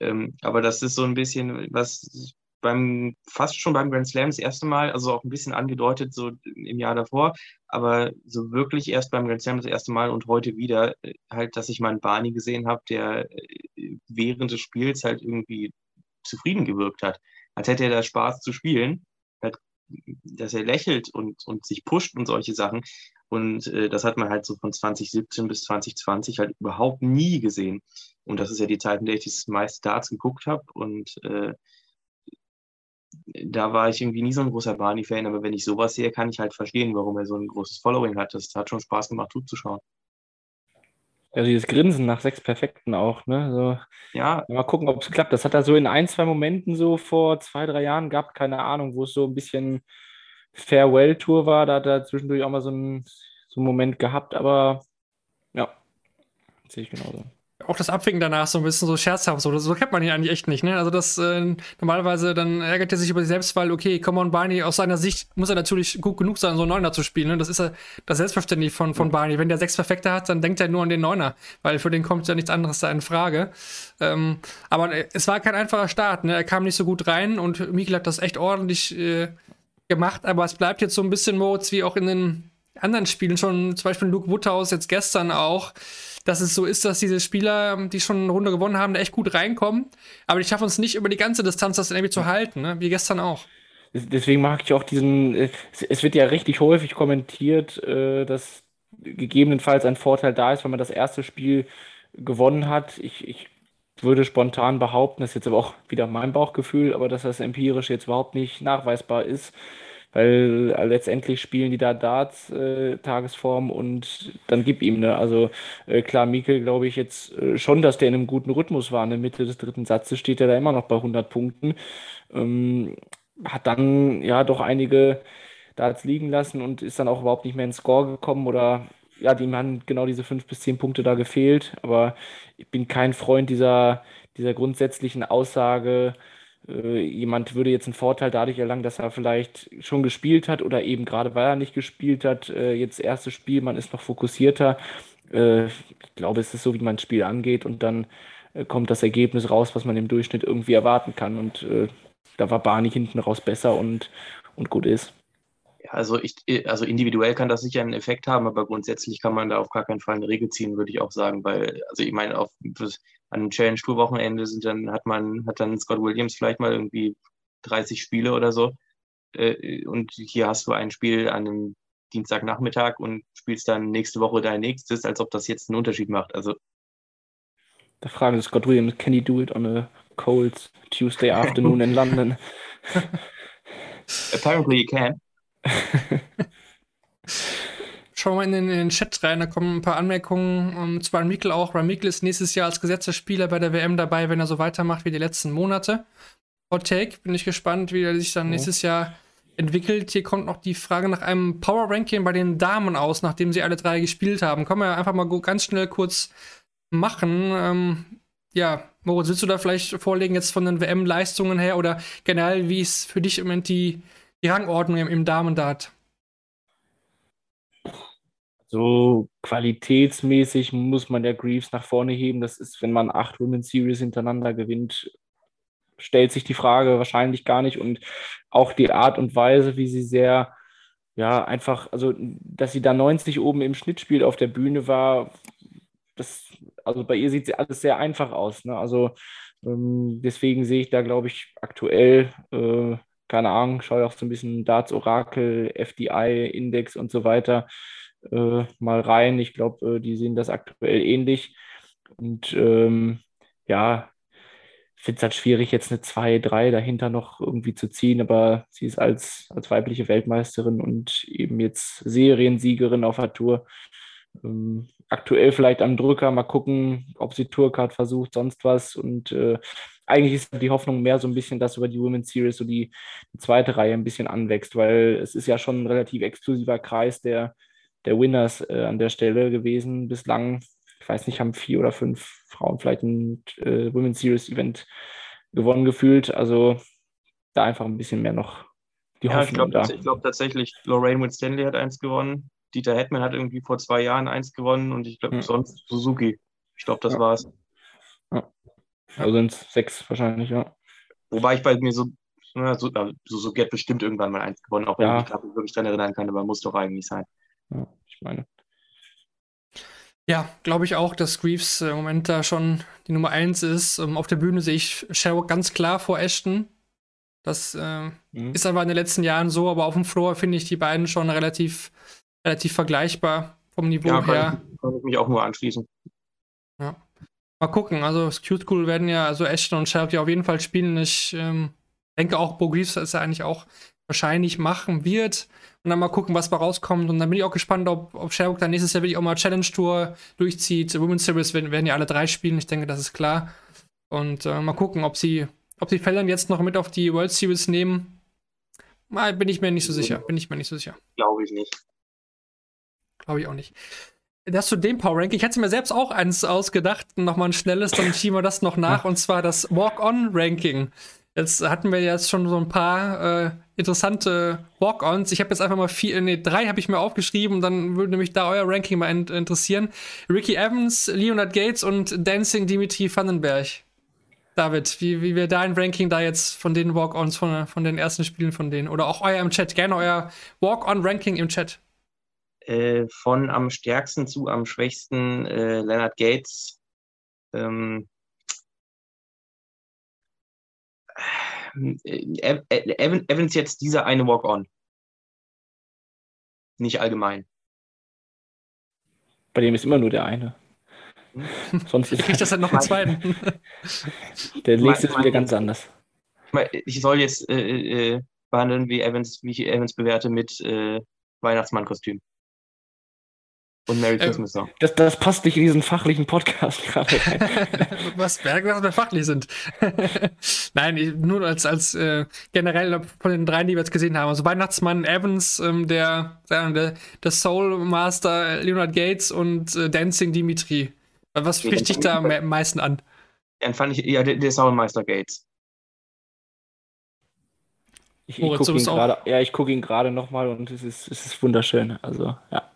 Ähm, aber das ist so ein bisschen, was beim, fast schon beim Grand Slam das erste Mal, also auch ein bisschen angedeutet, so im Jahr davor, aber so wirklich erst beim Grand Slam das erste Mal und heute wieder, äh, halt, dass ich mal einen Barney gesehen habe, der äh, während des Spiels halt irgendwie zufrieden gewirkt hat. Als hätte er da Spaß zu spielen, dass er lächelt und, und sich pusht und solche Sachen. Und äh, das hat man halt so von 2017 bis 2020 halt überhaupt nie gesehen. Und das ist ja die Zeit, in der ich das meiste Darts geguckt habe. Und äh, da war ich irgendwie nie so ein großer Barney-Fan, aber wenn ich sowas sehe, kann ich halt verstehen, warum er so ein großes Following hat. Das hat schon Spaß gemacht, zuzuschauen. Ja, dieses Grinsen nach sechs Perfekten auch, ne? So, Ja, mal gucken, ob es klappt. Das hat er so in ein, zwei Momenten so vor zwei, drei Jahren gehabt, keine Ahnung, wo es so ein bisschen Farewell-Tour war. Da hat er zwischendurch auch mal so einen, so einen Moment gehabt, aber ja, sehe ich genauso. Auch das Abwinken danach so ein bisschen so scherzhaft, so, so kennt man ihn eigentlich echt nicht, ne? Also das äh, normalerweise dann ärgert er sich über sich selbst, weil, okay, come on, Barney, aus seiner Sicht muss er natürlich gut genug sein, so einen Neuner zu spielen. Ne? Das ist ja das Selbstverständnis von, von Barney. Wenn der sechs Perfekte hat, dann denkt er nur an den Neuner, weil für den kommt ja nichts anderes da in Frage. Ähm, aber äh, es war kein einfacher Start, ne? Er kam nicht so gut rein und Mikkel hat das echt ordentlich äh, gemacht, aber es bleibt jetzt so ein bisschen Modes wie auch in den anderen Spielen schon, zum Beispiel Luke Woodhouse jetzt gestern auch, dass es so ist, dass diese Spieler, die schon eine Runde gewonnen haben, da echt gut reinkommen, aber die schaffen es nicht über die ganze Distanz das irgendwie zu halten, ne? wie gestern auch. Des- Deswegen mag ich auch diesen, äh, es- es wird ja richtig häufig kommentiert, äh, dass gegebenenfalls ein Vorteil da ist, wenn man das erste Spiel gewonnen hat. Ich, ich würde spontan behaupten, das ist jetzt aber auch wieder mein Bauchgefühl, aber dass das empirisch jetzt überhaupt nicht nachweisbar ist, weil äh, letztendlich spielen die da Darts, äh, Tagesform und dann gib ihm, ne? Also äh, klar, Mikkel glaube ich jetzt äh, schon, dass der in einem guten Rhythmus war. In der Mitte des dritten Satzes steht er da immer noch bei 100 Punkten. Ähm, hat dann ja doch einige Darts liegen lassen und ist dann auch überhaupt nicht mehr ins Score gekommen oder ja, dem haben genau diese fünf bis zehn Punkte da gefehlt. Aber ich bin kein Freund dieser, dieser grundsätzlichen Aussage, jemand würde jetzt einen Vorteil dadurch erlangen, dass er vielleicht schon gespielt hat oder eben gerade weil er nicht gespielt hat, äh, jetzt erstes Spiel, man ist noch fokussierter. Äh, ich glaube, es ist so, wie man das Spiel angeht und dann äh, kommt das Ergebnis raus, was man im Durchschnitt irgendwie erwarten kann. Und äh, da war Barney hinten raus besser und, und gut ist. Also ich, also individuell kann das sicher einen Effekt haben, aber grundsätzlich kann man da auf gar keinen Fall eine Regel ziehen, würde ich auch sagen, weil, also ich meine, auf an einem Challenge Tour Wochenende sind dann, hat man, hat dann Scott Williams vielleicht mal irgendwie 30 Spiele oder so. Äh, und hier hast du ein Spiel an einem Dienstagnachmittag und spielst dann nächste Woche dein nächstes, als ob das jetzt einen Unterschied macht. Also Da fragen sie Scott Williams, can he do it on a cold Tuesday afternoon in London? apparently you can. Schauen wir mal in den, Chat rein, da kommen ein paar Anmerkungen um, zu Ryan Mikkel auch. Mikkel ist nächstes Jahr als gesetzter Spieler bei der WM dabei, wenn er so weitermacht wie die letzten Monate. Hot Take, bin ich gespannt, wie er sich dann nächstes Jahr entwickelt. Hier kommt noch die Frage nach einem Power Ranking bei den Damen aus, nachdem sie alle drei gespielt haben. Können wir einfach mal ganz schnell kurz machen. Ähm, ja, Moritz, willst du da vielleicht vorlegen jetzt von den WM-Leistungen her oder generell, wie ist für dich im Moment die, die Rangordnung im, im Damen-Dart? So qualitätsmäßig muss man der Greaves nach vorne heben. Das ist, wenn man acht Women's Series hintereinander gewinnt, stellt sich die Frage wahrscheinlich gar nicht. Und auch die Art und Weise, wie sie sehr, ja, einfach, also, dass sie da 90 oben im Schnitt spielt auf der Bühne war, das, also bei ihr sieht sie alles sehr einfach aus. Ne? Also, ähm, deswegen sehe ich da, glaube ich, aktuell, äh, keine Ahnung, schaue auch so ein bisschen Darts Orakel, FDI, Index und so weiter äh, mal rein. Ich glaube, äh, die sehen das aktuell ähnlich. Und ähm, ja, finde es halt schwierig, jetzt eine 2, 3 dahinter noch irgendwie zu ziehen, aber sie ist als, als weibliche Weltmeisterin und eben jetzt Seriensiegerin auf der Tour. Ähm, aktuell vielleicht am Drücker, mal gucken, ob sie Tourcard versucht, sonst was. Und äh, eigentlich ist die Hoffnung mehr so ein bisschen, dass über die Women's Series so die, die zweite Reihe ein bisschen anwächst, weil es ist ja schon ein relativ exklusiver Kreis der, der Winners äh, an der Stelle gewesen. Bislang, ich weiß nicht, haben vier oder fünf Frauen vielleicht ein äh, Women's Series Event gewonnen gefühlt. Also da einfach ein bisschen mehr noch die Ja, ich Hoffnung glaube da. ich glaub tatsächlich, Lorraine Winstanley hat eins gewonnen. Dieter Hetman hat irgendwie vor zwei Jahren eins gewonnen und ich glaube Hm. sonst Suzuki. Ich glaube, das Ja. war's. Also sind es sechs wahrscheinlich, ja. Wobei ich bei mir so, na, so äh, Suzuki hat bestimmt irgendwann mal eins gewonnen, auch wenn Ja. ich mich gerade nicht wirklich dran erinnern kann, aber muss doch eigentlich sein. ja ich meine. Ja, glaube ich auch, dass Greaves äh, im Moment da schon die Nummer 1 ist. Ähm, auf der Bühne sehe ich Sherrock ganz klar vor Ashton. Das äh, Mhm. ist aber in den letzten Jahren so, aber auf dem Floor finde ich die beiden schon relativ, relativ vergleichbar vom Niveau Ja, her. kann, ich- kann ich mich auch nur anschließen. Mal gucken, also Cute Cool werden ja, also Ashton und Sherrock ja auf jeden Fall spielen. Ich ähm, denke auch, Bo Greaves ist ja eigentlich auch wahrscheinlich machen wird. Und dann mal gucken, was da rauskommt. Und dann bin ich auch gespannt, ob, ob Sherbrooke dann nächstes Jahr wirklich auch mal Challenge Tour durchzieht. Women's Series werden, werden ja alle drei spielen. Ich denke, das ist klar. Und äh, mal gucken, ob sie, ob die Fälle jetzt noch mit auf die World Series nehmen. Mal bin ich mir nicht so sicher. Bin ich mir nicht so sicher. Glaube ich nicht. Glaube ich auch nicht. Das zu dem Power Ranking. Ich hätte mir selbst auch eins ausgedacht, nochmal ein schnelles, dann schieben wir das noch nach, und zwar das Walk-On-Ranking. Jetzt hatten wir jetzt schon so ein paar äh, interessante Walk-Ons. Ich habe jetzt einfach mal vier, nee, drei habe ich mir aufgeschrieben, dann würde mich da euer Ranking mal in interessieren. Ricky Evans, Leonard Gates und Dancing Dimitri Vandenberg. David, wie, wie wäre dein Ranking da jetzt von den Walk-Ons, von, von den ersten Spielen von denen? Oder auch euer im Chat, gerne euer Walk-On-Ranking im Chat. Äh, von am stärksten zu am schwächsten äh, Leonard Gates. Ähm, äh, Evans jetzt dieser eine Walk-On. Nicht allgemein. Bei dem ist immer nur der eine. Sonst ist Kriegt das halt noch einen zweiten. der nächste ist wieder ganz anders. Ich soll jetzt äh, äh, behandeln, wie Evans, wie ich Evans bewerte mit äh, Weihnachtsmann-Kostüm. Und Merry Christmas Song. Das, das passt nicht in diesen fachlichen Podcast gerade. Was, gesagt, dass wir fachlich sind? Nein, ich, nur als, als äh, generell von den dreien, die wir jetzt gesehen haben. Also Weihnachtsmann, Evans, ähm, der, der, der Soul Master Leonard Gates und äh, Dancing Dimitri. Was spricht dich da am meisten an? Dann fand ich ja der, der Soundmeister Gates. Ich, ich gucke ihn gerade, ja, ich gucke ihn gerade nochmal und es ist, es ist wunderschön. Also, ja.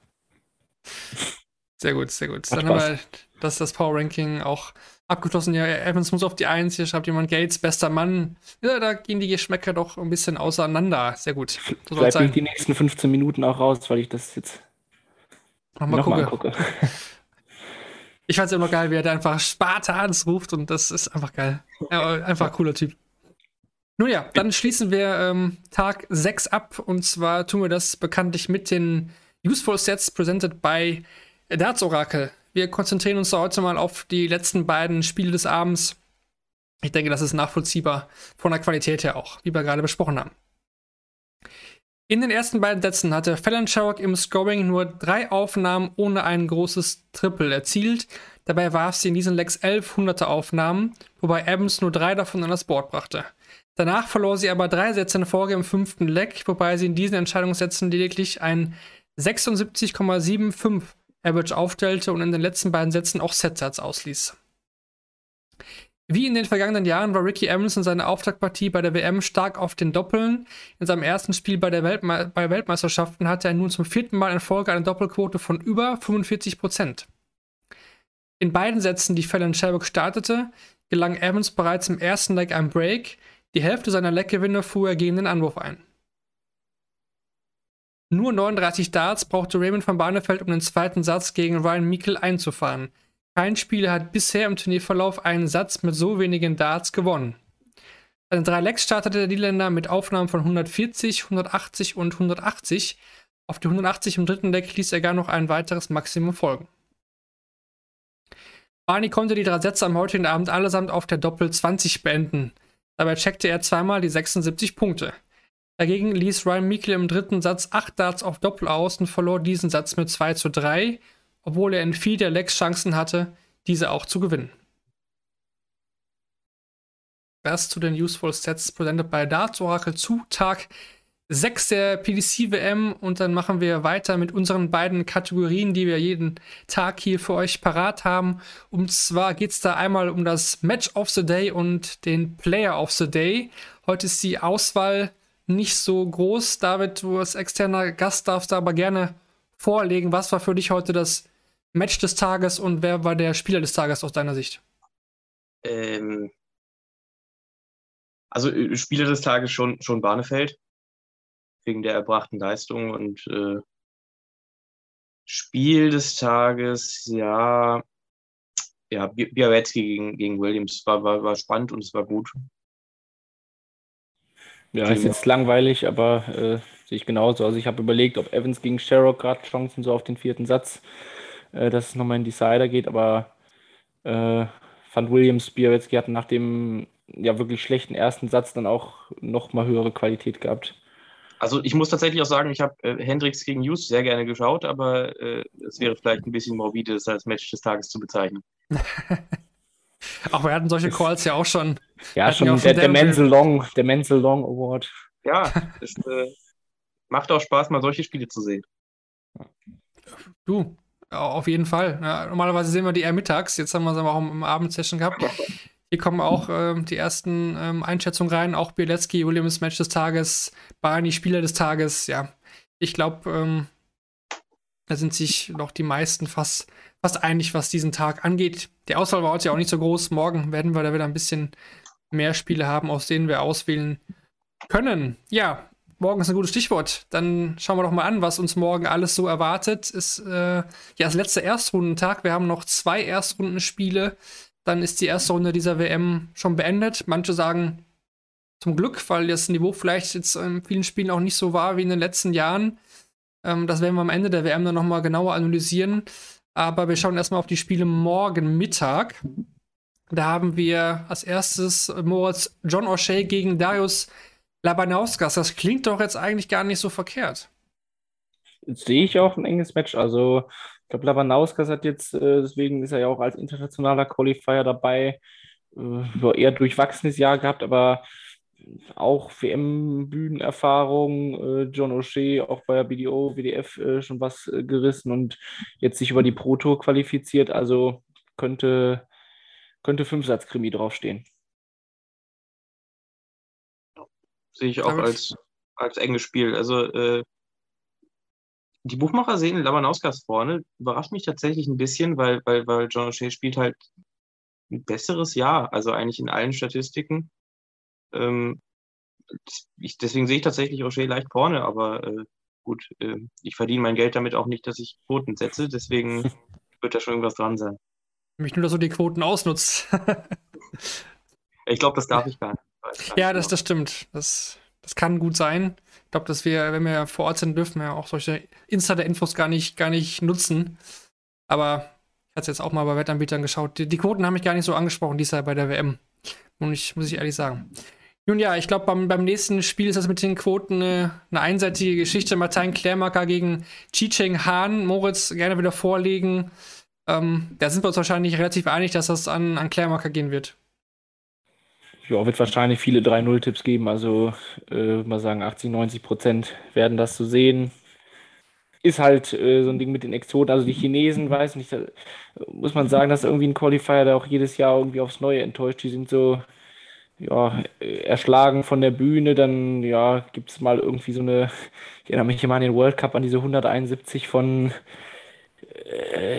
Sehr gut, sehr gut. Hat Dann Spaß. haben wir das, das Power Ranking auch abgeschlossen. Ja, Evans muss auf die Eins. Hier schreibt jemand Gates, bester Mann. Ja, da gehen die Geschmäcker doch ein bisschen auseinander. Sehr gut. So Vielleicht bin ich die nächsten 15 Minuten auch raus, weil ich das jetzt nochmal noch gucke. gucke. Ich fand es immer noch geil, wie er da einfach Spartans ruft und das ist einfach geil. Einfach cooler Typ. Nun ja, dann schließen wir ähm, Tag 6 ab und zwar tun wir das bekanntlich mit den Useful Sets presented by Darts Oracle. Wir konzentrieren uns heute mal auf die letzten beiden Spiele des Abends. Ich denke, das ist nachvollziehbar von der Qualität her auch, wie wir gerade besprochen haben. In den ersten beiden Sätzen hatte Fallon Sherrock im Scoring nur drei Aufnahmen ohne ein großes Triple erzielt. Dabei warf sie in diesen Legs elf hunderte Aufnahmen, wobei Evans nur drei davon an das Board brachte. Danach verlor sie aber drei Sätze in Folge im fünften Leg, wobei sie in diesen Entscheidungssätzen lediglich ein 76,75 Average aufstellte und in den letzten beiden Sätzen auch Setsatz ausließ. Wie in den vergangenen Jahren war Ricky Evans in seiner Auftaktpartie bei der WM stark auf den Doppeln. In seinem ersten Spiel bei der Weltme bei Weltmeisterschaften hatte er nun zum vierten Mal in Folge eine Doppelquote von über 45 Prozent. In beiden Sätzen, die Fallon Sherbrooke startete, gelang Evans bereits im ersten Leg ein Break. Die Hälfte seiner Leggewinne fuhr er gegen den Anwurf ein. Nur 39 Darts brauchte Raymond van Barneveld, um den zweiten Satz gegen Ryan Meikle einzufahren. Kein Spieler hat bisher im Turnierverlauf einen Satz mit so wenigen Darts gewonnen. Seine drei Legs startete der Niederländer mit Aufnahmen von 140, 180 und 180. Auf die 180 im dritten Leg ließ er gar noch ein weiteres Maximum folgen. Barney konnte die drei Sätze am heutigen Abend allesamt auf der Doppel 20 beenden. Dabei checkte er zweimal die 76 Punkte. Dagegen ließ Ryan Meikle im dritten Satz 8 Darts auf Doppel aus und verlor diesen Satz mit 2 zu 3, obwohl er in vier der Legs Chancen hatte, diese auch zu gewinnen. Das zu den Useful Sets presented bei Darts Oracle zu Tag 6 der PDC WM und dann machen wir weiter mit unseren beiden Kategorien, die wir jeden Tag hier für euch parat haben. Und zwar geht es da einmal um das Match of the Day und den Player of the Day. Heute ist die Auswahl nicht so groß. David, du als externer Gast darfst da aber gerne vorlegen. Was war für dich heute das Match des Tages und wer war der Spieler des Tages aus deiner Sicht? Ähm, also äh, Spieler des Tages schon, schon Barnefeld, wegen der erbrachten Leistung und äh, Spiel des Tages, ja, ja, Biawetzki gegen, gegen Williams war, war, war spannend und es war gut. Ja, ist jetzt langweilig, aber äh, sehe ich genauso. Also ich habe überlegt, ob Evans gegen Sherrock gerade Chancen so auf den vierten Satz, äh, dass es nochmal in Decider geht, aber äh, fand Williams, Biawetzki hatten nach dem ja wirklich schlechten ersten Satz dann auch nochmal höhere Qualität gehabt. Also ich muss tatsächlich auch sagen, ich habe äh, Hendricks gegen Hughes sehr gerne geschaut, aber äh, es wäre vielleicht ein bisschen morbide, das als Match des Tages zu bezeichnen. Auch wir hatten solche Calls ja auch schon. Ja, schon, der, schon der Devil. Menzel Long, der Menzel Long Award. Ja, es äh, macht auch Spaß, mal solche Spiele zu sehen. Du, auf jeden Fall. Ja, normalerweise sehen wir die eher mittags. Jetzt haben wir sie aber auch im, im Abendsession gehabt. Hier kommen auch ähm, die ersten ähm, Einschätzungen rein. Auch Bielecki, Williams Match des Tages, Barney Spieler des Tages. Ja, ich glaube, ähm, da sind sich noch die meisten fast, fast einig, was diesen Tag angeht. Die Auswahl war heute ja auch nicht so groß. Morgen werden wir da wieder ein bisschen mehr Spiele haben, aus denen wir auswählen können. Ja, morgen ist ein gutes Stichwort. Dann schauen wir doch mal an, was uns morgen alles so erwartet. Ist äh, ja das letzte Erstrundentag. Wir haben noch zwei Erstrundenspiele. Dann ist die erste Runde dieser WM schon beendet. Manche sagen zum Glück, weil das Niveau vielleicht jetzt in vielen Spielen auch nicht so war wie in den letzten Jahren. Ähm, das werden wir am Ende der WM dann nochmal genauer analysieren. Aber wir schauen erstmal auf die Spiele morgen Mittag. Da haben wir als erstes Moritz John O'Shea gegen Darius Labanauskas. Das klingt doch jetzt eigentlich gar nicht so verkehrt. Jetzt sehe ich auch ein enges Match. Also, ich glaube, Labanauskas hat jetzt, äh, deswegen ist er ja auch als internationaler Qualifier dabei, äh, eher durchwachsenes Jahr gehabt, aber auch WM-Bühnenerfahrung, äh, John O'Shea, auch bei der BDO, WDF schon was gerissen und jetzt sich über die Pro Tour qualifiziert. Also könnte, könnte Fünfsatz-Krimi draufstehen. Sehe ich auch als, als enges Spiel. Also äh, die Buchmacher sehen Labanauskas vorne. Überrascht mich tatsächlich ein bisschen, weil, weil, weil John O'Shea spielt halt ein besseres Jahr, also eigentlich in allen Statistiken. Ähm, ich, deswegen sehe ich tatsächlich O'Shea leicht vorne, aber äh, gut, äh, ich verdiene mein Geld damit auch nicht, dass ich Quoten setze, deswegen wird da schon irgendwas dran sein. Nämlich nur, dass du die Quoten ausnutzt. Ich glaube, das darf ich gar nicht. Ja, das, genau. das stimmt. Das, das kann gut sein. Ich glaube, dass wir, wenn wir vor Ort sind, dürfen wir auch solche Insider-Infos gar nicht, gar nicht nutzen. Aber ich hatte jetzt auch mal bei Wettanbietern geschaut. Die, die Quoten haben mich gar nicht so angesprochen, dies Jahr bei der WM. Und ich, muss ich ehrlich sagen. Nun ja, ich glaube, beim, beim nächsten Spiel ist das mit den Quoten eine, eine einseitige Geschichte. Martin Klärmacker gegen Chicheng Han. Moritz gerne wieder vorlegen. Ähm, da sind wir uns wahrscheinlich relativ einig, dass das an, an Klärmacker gehen wird. Ja, wird wahrscheinlich viele 3-0-Tipps geben. Also, äh, mal sagen, 80, 90 Prozent werden das so sehen. Ist halt äh, so ein Ding mit den Exoten. Also, die Chinesen, weiß nicht, da muss man sagen, das ist irgendwie ein Qualifier, der auch jedes Jahr irgendwie aufs Neue enttäuscht. Die sind so, ja, äh, erschlagen von der Bühne. Dann, ja, gibt es mal irgendwie so eine, ich erinnere mich immer an den World Cup, an diese 171 von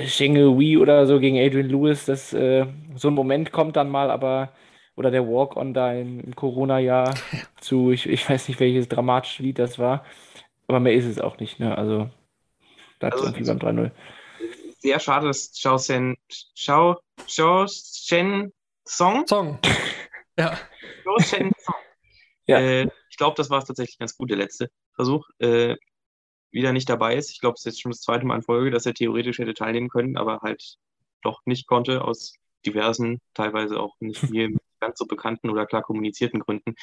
Shenge Wei oder so gegen Adrian Lewis. Das, äh, so ein Moment kommt dann mal, aber oder der Walk-On da im, im Corona-Jahr zu, ich, ich weiß nicht, welches dramatische Lied das war, aber mehr ist es auch nicht, ne? Also bleibt Also- irgendwie beim 3-0. Sehr schade, dass Chao Sen, Chao, Chao Shen Song, Song. ja. Chao Shen Song. Ja. Äh, ich glaube, das war es tatsächlich ganz gut, der letzte Versuch. Äh, wieder nicht dabei ist. Ich glaube, es ist jetzt schon das zweite Mal in Folge, dass er theoretisch hätte teilnehmen können, aber halt doch nicht konnte, aus diversen, teilweise auch nicht mir ganz so bekannten oder klar kommunizierten Gründen,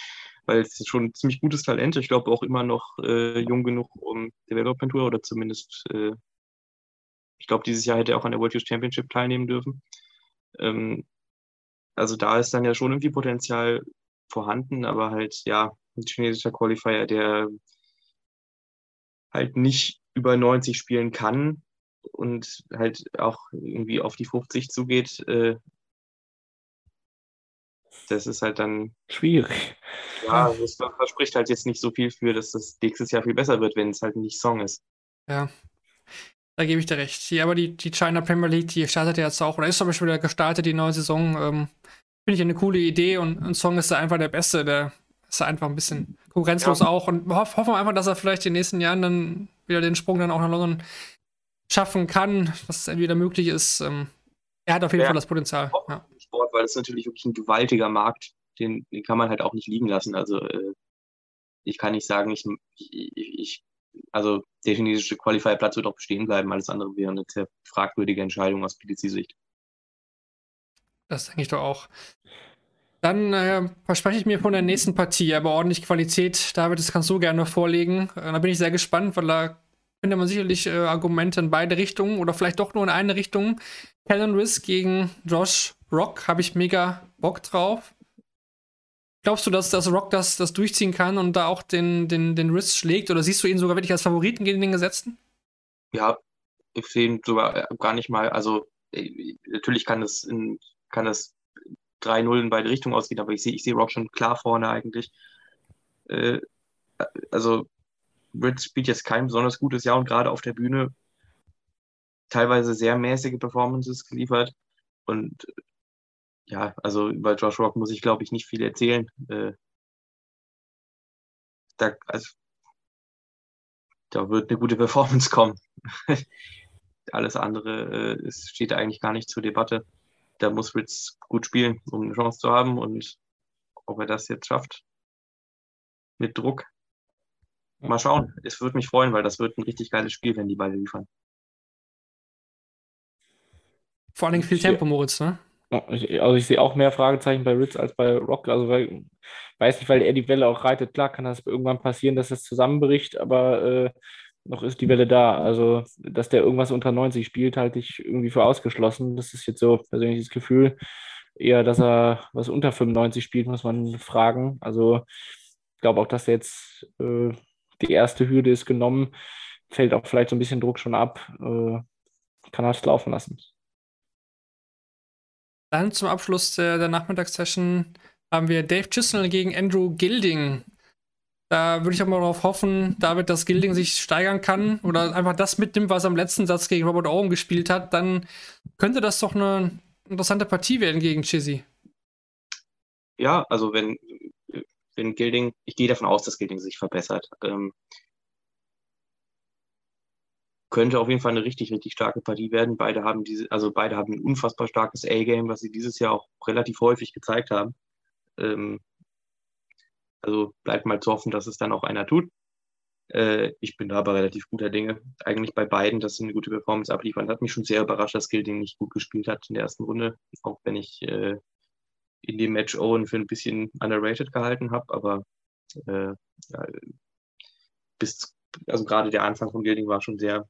weil es ist schon ein ziemlich gutes Talent. Ich glaube auch immer noch äh, jung genug, um Development Tour oder zumindest, äh, ich glaube, dieses Jahr hätte er auch an der World Youth Championship teilnehmen dürfen. Ähm, also da ist dann ja schon irgendwie Potenzial vorhanden, aber halt, ja, ein chinesischer Qualifier, der halt nicht über 90 spielen kann und halt auch irgendwie auf die 50 zugeht, äh, das ist halt dann, Schwierig. ja, das verspricht halt jetzt nicht so viel für, dass das nächstes Jahr viel besser wird, wenn es halt nicht Song ist. Ja. Da gebe ich dir recht. Ja, aber die, die China Premier League, die startet ja jetzt auch, oder ist zum Beispiel wieder gestartet, die neue Saison. Ähm, Finde ich eine coole Idee und ein Song ist da einfach der beste. Der ist da einfach ein bisschen konkurrenzlos Ja. auch. Und hoff, hoffen einfach, dass er vielleicht in den nächsten Jahren dann wieder den Sprung dann auch nach London schaffen kann, dass es entweder möglich ist. Ähm, er hat auf jeden Ja. Fall das Potenzial. Ja. Sport, weil es natürlich wirklich ein gewaltiger Markt, den, den kann man halt auch nicht liegen lassen. Also äh, ich kann nicht sagen, ich, ich, ich also der chinesische Qualifier-Platz wird auch bestehen bleiben, alles andere wäre eine sehr fragwürdige Entscheidung aus PDC-Sicht. Das denke ich doch auch. Dann äh, verspreche ich mir von der nächsten Partie aber ordentlich Qualität. David, das kannst du gerne vorlegen. Äh, da bin ich sehr gespannt, weil da findet man sicherlich äh, Argumente in beide Richtungen oder vielleicht doch nur in eine Richtung. Kellen Riss gegen Josh Rock habe ich mega Bock drauf. Glaubst du, dass, dass Rock das, das durchziehen kann und da auch den, den, den Riss schlägt? Oder siehst du ihn sogar wirklich als Favoriten gegen den Gesetzten? Ja, ich sehe ihn sogar äh, gar nicht mal. Also, äh, natürlich kann es in, kann es 3-0 in beide Richtungen ausgehen, aber ich sehe ich sehe Rock schon klar vorne eigentlich. Äh, also, Ritz spielt jetzt kein besonders gutes Jahr und gerade auf der Bühne teilweise sehr mäßige Performances geliefert. Und ja, also über Josh Rock muss ich, glaube ich, nicht viel erzählen. Äh, da, also, da wird eine gute Performance kommen. Alles andere äh, steht eigentlich gar nicht zur Debatte. Da muss Ritz gut spielen, um eine Chance zu haben. Und ob er das jetzt schafft, mit Druck, mal schauen. Es würde mich freuen, weil das wird ein richtig geiles Spiel, wenn die beide liefern. Vor allen Dingen viel Tempo, Moritz, ne? Also ich sehe auch mehr Fragezeichen bei Ritz als bei Rock. Also weil, weiß nicht, weil er die Welle auch reitet. Klar kann das irgendwann passieren, dass das zusammenbricht, aber äh, noch ist die Welle da. Also, dass der irgendwas unter 90 spielt, halte ich irgendwie für ausgeschlossen. Das ist jetzt so persönliches Gefühl. Eher, dass er was unter 95 spielt, muss man fragen. Also, ich glaube auch, dass jetzt äh, die erste Hürde ist genommen. Fällt auch vielleicht so ein bisschen Druck schon ab. Äh, kann es laufen lassen. Dann zum Abschluss der, der Nachmittagssession haben wir Dave Chisnell gegen Andrew Gilding. Da würde ich auch mal darauf hoffen, David, dass Gilding sich steigern kann oder einfach das mitnimmt, was er am letzten Satz gegen Robert Owen gespielt hat. Dann könnte das doch eine interessante Partie werden gegen Chizzy. Ja, also wenn, wenn Gilding, ich gehe davon aus, dass Gilding sich verbessert. Ähm, könnte auf jeden Fall eine richtig, richtig starke Partie werden. Beide haben diese, also beide haben ein unfassbar starkes A-Game, was sie dieses Jahr auch relativ häufig gezeigt haben. Ähm, also bleibt mal zu hoffen, dass es dann auch einer tut. Äh, ich bin da aber relativ guter Dinge. Eigentlich bei beiden, dass sie eine gute Performance abliefern. Hat mich schon sehr überrascht, dass Gilding nicht gut gespielt hat in der ersten Runde. Auch wenn ich äh, in dem Match Owen für ein bisschen underrated gehalten habe, aber äh, ja, bis, also gerade der Anfang von Gilding war schon sehr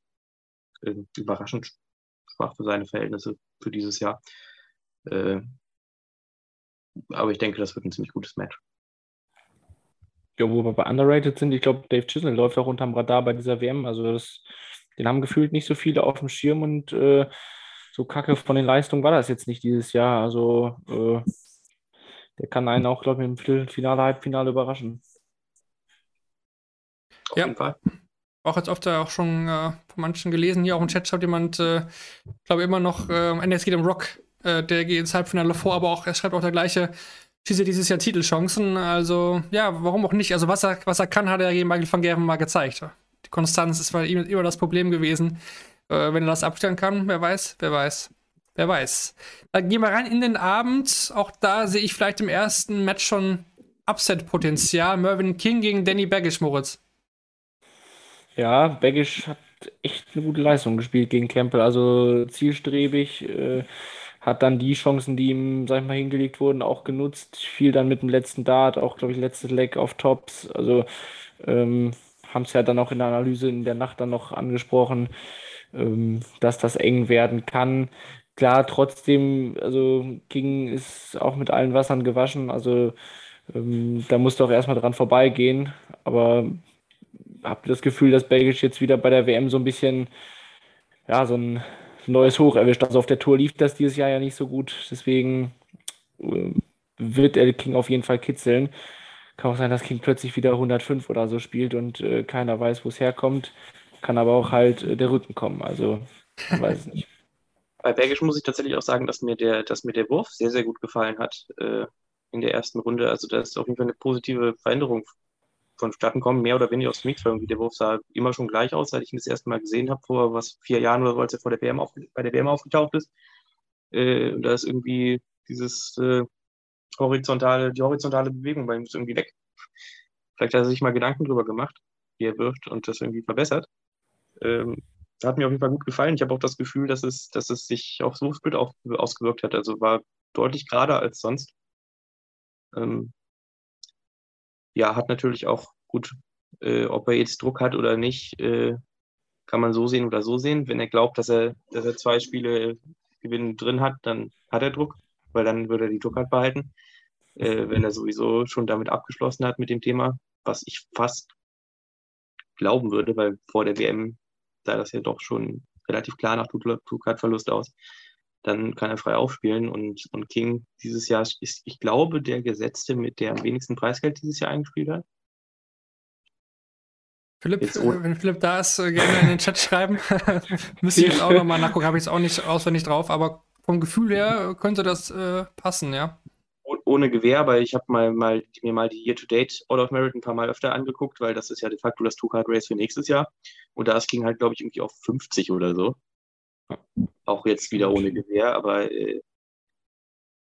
äh, überraschend schwach für seine Verhältnisse für dieses Jahr. Äh, aber ich denke, das wird ein ziemlich gutes Match. Ja, wo wir bei underrated sind, ich glaube, Dave Chisnell läuft auch unterm Radar bei dieser WM. Also das, den haben gefühlt nicht so viele auf dem Schirm und äh, so kacke von den Leistungen war das jetzt nicht dieses Jahr. Also äh, der kann einen auch, glaube ich, im Viertelfinale, Halbfinale überraschen. Auf ja. jeden Fall auch jetzt oft auch schon äh, von manchen gelesen, hier auch im Chat schreibt jemand, äh, glaube immer noch, äh, am Ende es geht um Rock, äh, der geht ins Halbfinale vor, aber auch, er schreibt auch der gleiche, schießt dieses Jahr Titelchancen, also ja, warum auch nicht, also was er, was er kann, hat er gegen Michael van Gerven mal gezeigt. Die Konstanz ist bei ihm immer das Problem gewesen, äh, wenn er das abstellen kann, wer weiß, wer weiß. Wer weiß. Dann gehen wir rein in den Abend. Auch da sehe ich vielleicht im ersten Match schon Upset-Potenzial. Mervyn King gegen Danny Baggish, Moritz. Ja, Baggish hat echt eine gute Leistung gespielt gegen Campbell. Also zielstrebig, äh, hat dann die Chancen, die ihm, sag ich mal, hingelegt wurden, auch genutzt. Viel dann mit dem letzten Dart, auch, glaube ich, letztes Leg auf Tops. Also ähm, haben es ja dann auch in der Analyse in der Nacht dann noch angesprochen, ähm, dass das eng werden kann. Klar, trotzdem, also King ist auch mit allen Wassern gewaschen. Also ähm, da musst du auch erstmal dran vorbeigehen. Aber habe das Gefühl, dass Belgisch jetzt wieder bei der WM so ein bisschen, ja, so ein neues Hoch erwischt. Also auf der Tour lief das dieses Jahr ja nicht so gut. Deswegen äh, wird der King auf jeden Fall kitzeln. Kann auch sein, dass King plötzlich wieder 105 oder so spielt und äh, keiner weiß, wo es herkommt. Kann aber auch halt äh, der Rücken kommen. Also, ich weiß es nicht. Bei Bergisch muss ich tatsächlich auch sagen, dass mir der, dass mir der Wurf sehr, sehr gut gefallen hat äh, in der ersten Runde. Also, da ist auf jeden Fall eine positive Veränderung vonstatten kommen, mehr oder weniger aus dem weil irgendwie der Wurf sah immer schon gleich aus, seit ich ihn das erste Mal gesehen habe, vor was, vier Jahren oder so, als er vor der WM auf, bei der WM aufgetaucht ist. Äh, und da ist irgendwie dieses äh, horizontale, die horizontale Bewegung bei ihm ist irgendwie weg. Vielleicht hat er sich mal Gedanken drüber gemacht, wie er wirft und das irgendwie verbessert. Ähm, hat mir auf jeden Fall gut gefallen. Ich habe auch das Gefühl, dass es, dass es sich aufs Wurfsbild auch ausgewirkt hat. Also war deutlich gerader als sonst. Ähm, ja, hat natürlich auch gut, äh, ob er jetzt Druck hat oder nicht, äh, kann man so sehen oder so sehen. Wenn er glaubt, dass er, dass er zwei Spiele Gewinn drin hat, dann hat er Druck, weil dann würde er die Druck halt behalten. Äh, wenn er sowieso schon damit abgeschlossen hat mit dem Thema, was ich fast glauben würde, weil vor der WM sah das ja doch schon relativ klar nach Tukat-Verlust aus. Dann kann er frei aufspielen und, und King dieses Jahr ist, ich glaube, der Gesetzte mit der am wenigsten Preisgeld dieses Jahr eingespielt hat. Philipp, äh, wenn Philipp da ist, äh, gerne in den Chat schreiben. Müsste ich jetzt auch nochmal nachgucken, habe ich jetzt auch nicht auswendig drauf, aber vom Gefühl her könnte das äh, passen, ja. Ohne Gewehr, aber ich habe mal, mal, mir mal die Year-to-Date All of Merit ein paar Mal öfter angeguckt, weil das ist ja de facto das Two-Card-Race für nächstes Jahr. Und da ging halt, glaube ich, irgendwie auf 50 oder so. Auch jetzt wieder ohne Gewehr, aber äh,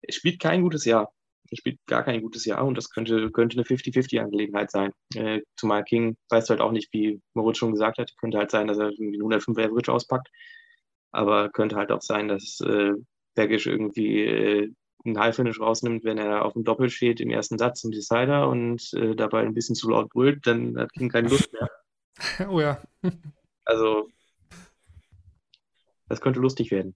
es spielt kein gutes Jahr er spielt gar kein gutes Jahr und das könnte, könnte eine 50-50-Angelegenheit sein. Äh, zumal King weißt du halt auch nicht, wie Moritz schon gesagt hat, könnte halt sein, dass er irgendwie 105 Average auspackt, aber könnte halt auch sein, dass äh, Bergisch irgendwie äh, einen High-Finish rausnimmt, wenn er auf dem Doppel steht im ersten Satz im Decider und äh, dabei ein bisschen zu laut brüllt, dann hat King keine Lust mehr. Oh ja. also, das könnte lustig werden.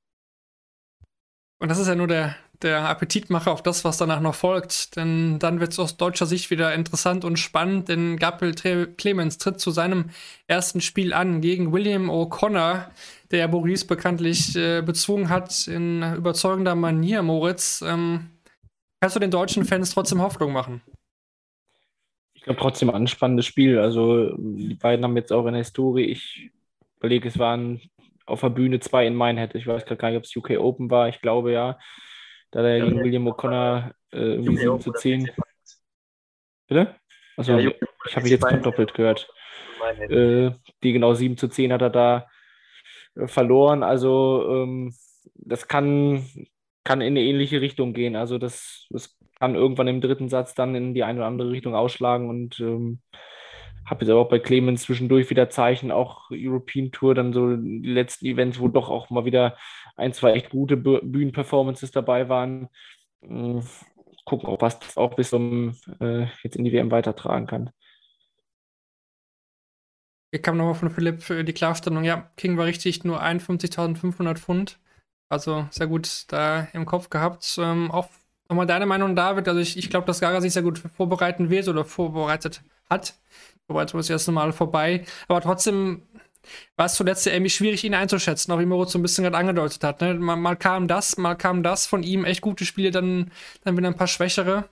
Und das ist ja nur der, der Appetitmacher auf das, was danach noch folgt. Denn dann wird es aus deutscher Sicht wieder interessant und spannend, denn Gabriel Clemens tritt zu seinem ersten Spiel an gegen William O'Connor, der Boris bekanntlich äh, bezwungen hat in überzeugender Manier, Moritz. Ähm, kannst du den deutschen Fans trotzdem Hoffnung machen? Ich glaube trotzdem ein spannendes Spiel. Also die beiden haben jetzt auch in der Historie, ich überlege, es waren auf der Bühne zwei in Minehead. Ich weiß gar nicht, ob es UK Open war. Ich glaube ja. Da der ja, gegen William O'Connor äh, irgendwie 7 zu 10. Bitte? Also ja, ich habe mich jetzt doppelt gehört. Äh, die genau 7 zu 10 hat er da äh, verloren. Also ähm, das kann, kann in eine ähnliche Richtung gehen. Also das, das kann irgendwann im dritten Satz dann in die eine oder andere Richtung ausschlagen und ähm, habe jetzt aber auch bei Clemens zwischendurch wieder Zeichen, auch European Tour, dann so die letzten Events, wo doch auch mal wieder ein, zwei echt gute Bühnenperformances dabei waren. Hm, gucken, ob was das auch bis zum äh, jetzt in die WM weitertragen kann. Hier kam nochmal von Philipp die Klarstellung. Ja, King war richtig nur 51.500 Pfund. Also sehr gut da im Kopf gehabt. Ähm, auch nochmal deine Meinung, David. Also ich, ich glaube, dass Gaga sich sehr gut vorbereiten wird oder vorbereitet hat. Wobei ist das erste Mal vorbei. Aber trotzdem war es zuletzt ja irgendwie schwierig, ihn einzuschätzen, auch wie Moritz so ein bisschen gerade angedeutet hat. Ne? Mal, mal, kam das, mal kam das von ihm, echt gute Spiele, dann, dann wieder ein paar schwächere.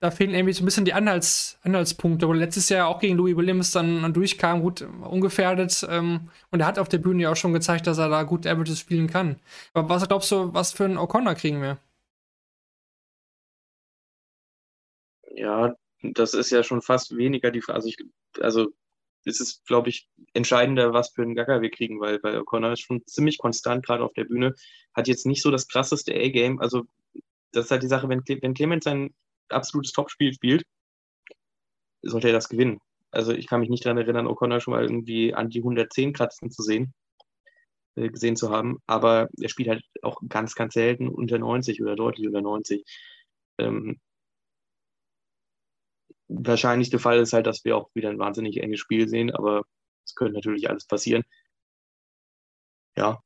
Da fehlen irgendwie so ein bisschen die Anhalts, Anhaltspunkte, wo letztes Jahr auch gegen Louis Williams dann, dann durchkam, gut ungefährdet. Ähm, und er hat auf der Bühne ja auch schon gezeigt, dass er da gut Averages spielen kann. Aber was glaubst du, was für einen O'Connor kriegen wir? Ja, das ist ja schon fast weniger die Frage. Also, ich, also es ist, glaube ich, entscheidender, was für einen Gaga wir kriegen, weil, weil O'Connor ist schon ziemlich konstant gerade auf der Bühne, hat jetzt nicht so das krasseste A-Game. Also, das ist halt die Sache, wenn, wenn Clemens sein absolutes Topspiel spielt, sollte er das gewinnen. Also, ich kann mich nicht daran erinnern, O'Connor schon mal irgendwie an die 110 kratzen zu sehen, äh, gesehen zu haben, aber er spielt halt auch ganz, ganz selten unter 90 oder deutlich unter 90. Ähm, wahrscheinlichste Fall ist halt, dass wir auch wieder ein wahnsinnig enges Spiel sehen, aber es könnte natürlich alles passieren. Ja.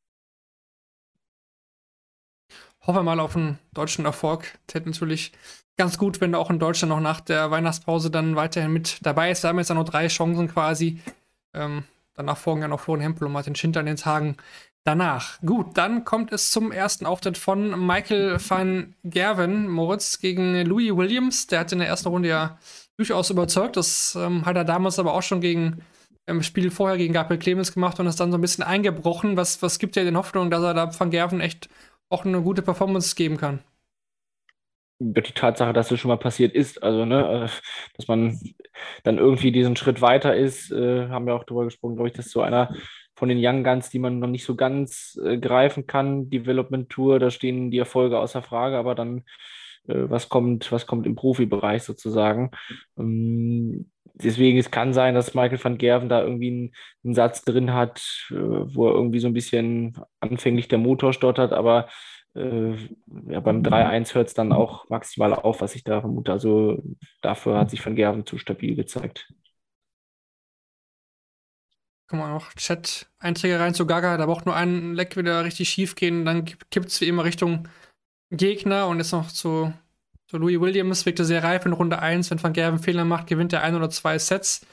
Hoffen wir mal auf einen deutschen Erfolg. Täte natürlich ganz gut, wenn er auch in Deutschland noch nach der Weihnachtspause dann weiterhin mit dabei ist. Da haben wir jetzt ja noch drei Chancen quasi. Ähm, danach folgen ja noch Florian Hempel und Martin Schinter in den Tagen danach. Gut, dann kommt es zum ersten Auftritt von Michael van Gerven, Moritz, gegen Louis Williams. Der hat in der ersten Runde ja durchaus überzeugt. Das ähm, hat er damals aber auch schon gegen im Spiel vorher gegen Gabriel Clemens gemacht und ist dann so ein bisschen eingebrochen. Was, was gibt dir den Hoffnung, dass er da Van Gerven echt auch eine gute Performance geben kann? Die Tatsache, dass es schon mal passiert ist, also ne, äh, dass man dann irgendwie diesen Schritt weiter ist, äh, haben wir auch darüber gesprochen, glaube ich, dass so einer von den Young Guns, die man noch nicht so ganz äh, greifen kann, Development Tour, da stehen die Erfolge außer Frage, aber dann was kommt, was kommt im Profibereich sozusagen. Ähm, deswegen, es kann sein, dass Michael van Gerven da irgendwie einen, Satz drin hat, äh, wo er irgendwie so ein bisschen anfänglich der Motor stottert, aber äh, ja, beim 3-1 hört es dann auch maximal auf, was ich da vermute. Also dafür hat sich Van Gerven zu stabil gezeigt. Guck mal noch Chat-Einträge rein zu Gaga. Da braucht nur ein Leck wieder richtig schief gehen. Dann kippt es wie immer Richtung Gegner. Und jetzt noch zu, zu Louis Williams. Wirkte sehr reif in Runde 1. Wenn Van Gerven Fehler macht, gewinnt er ein oder zwei Sets.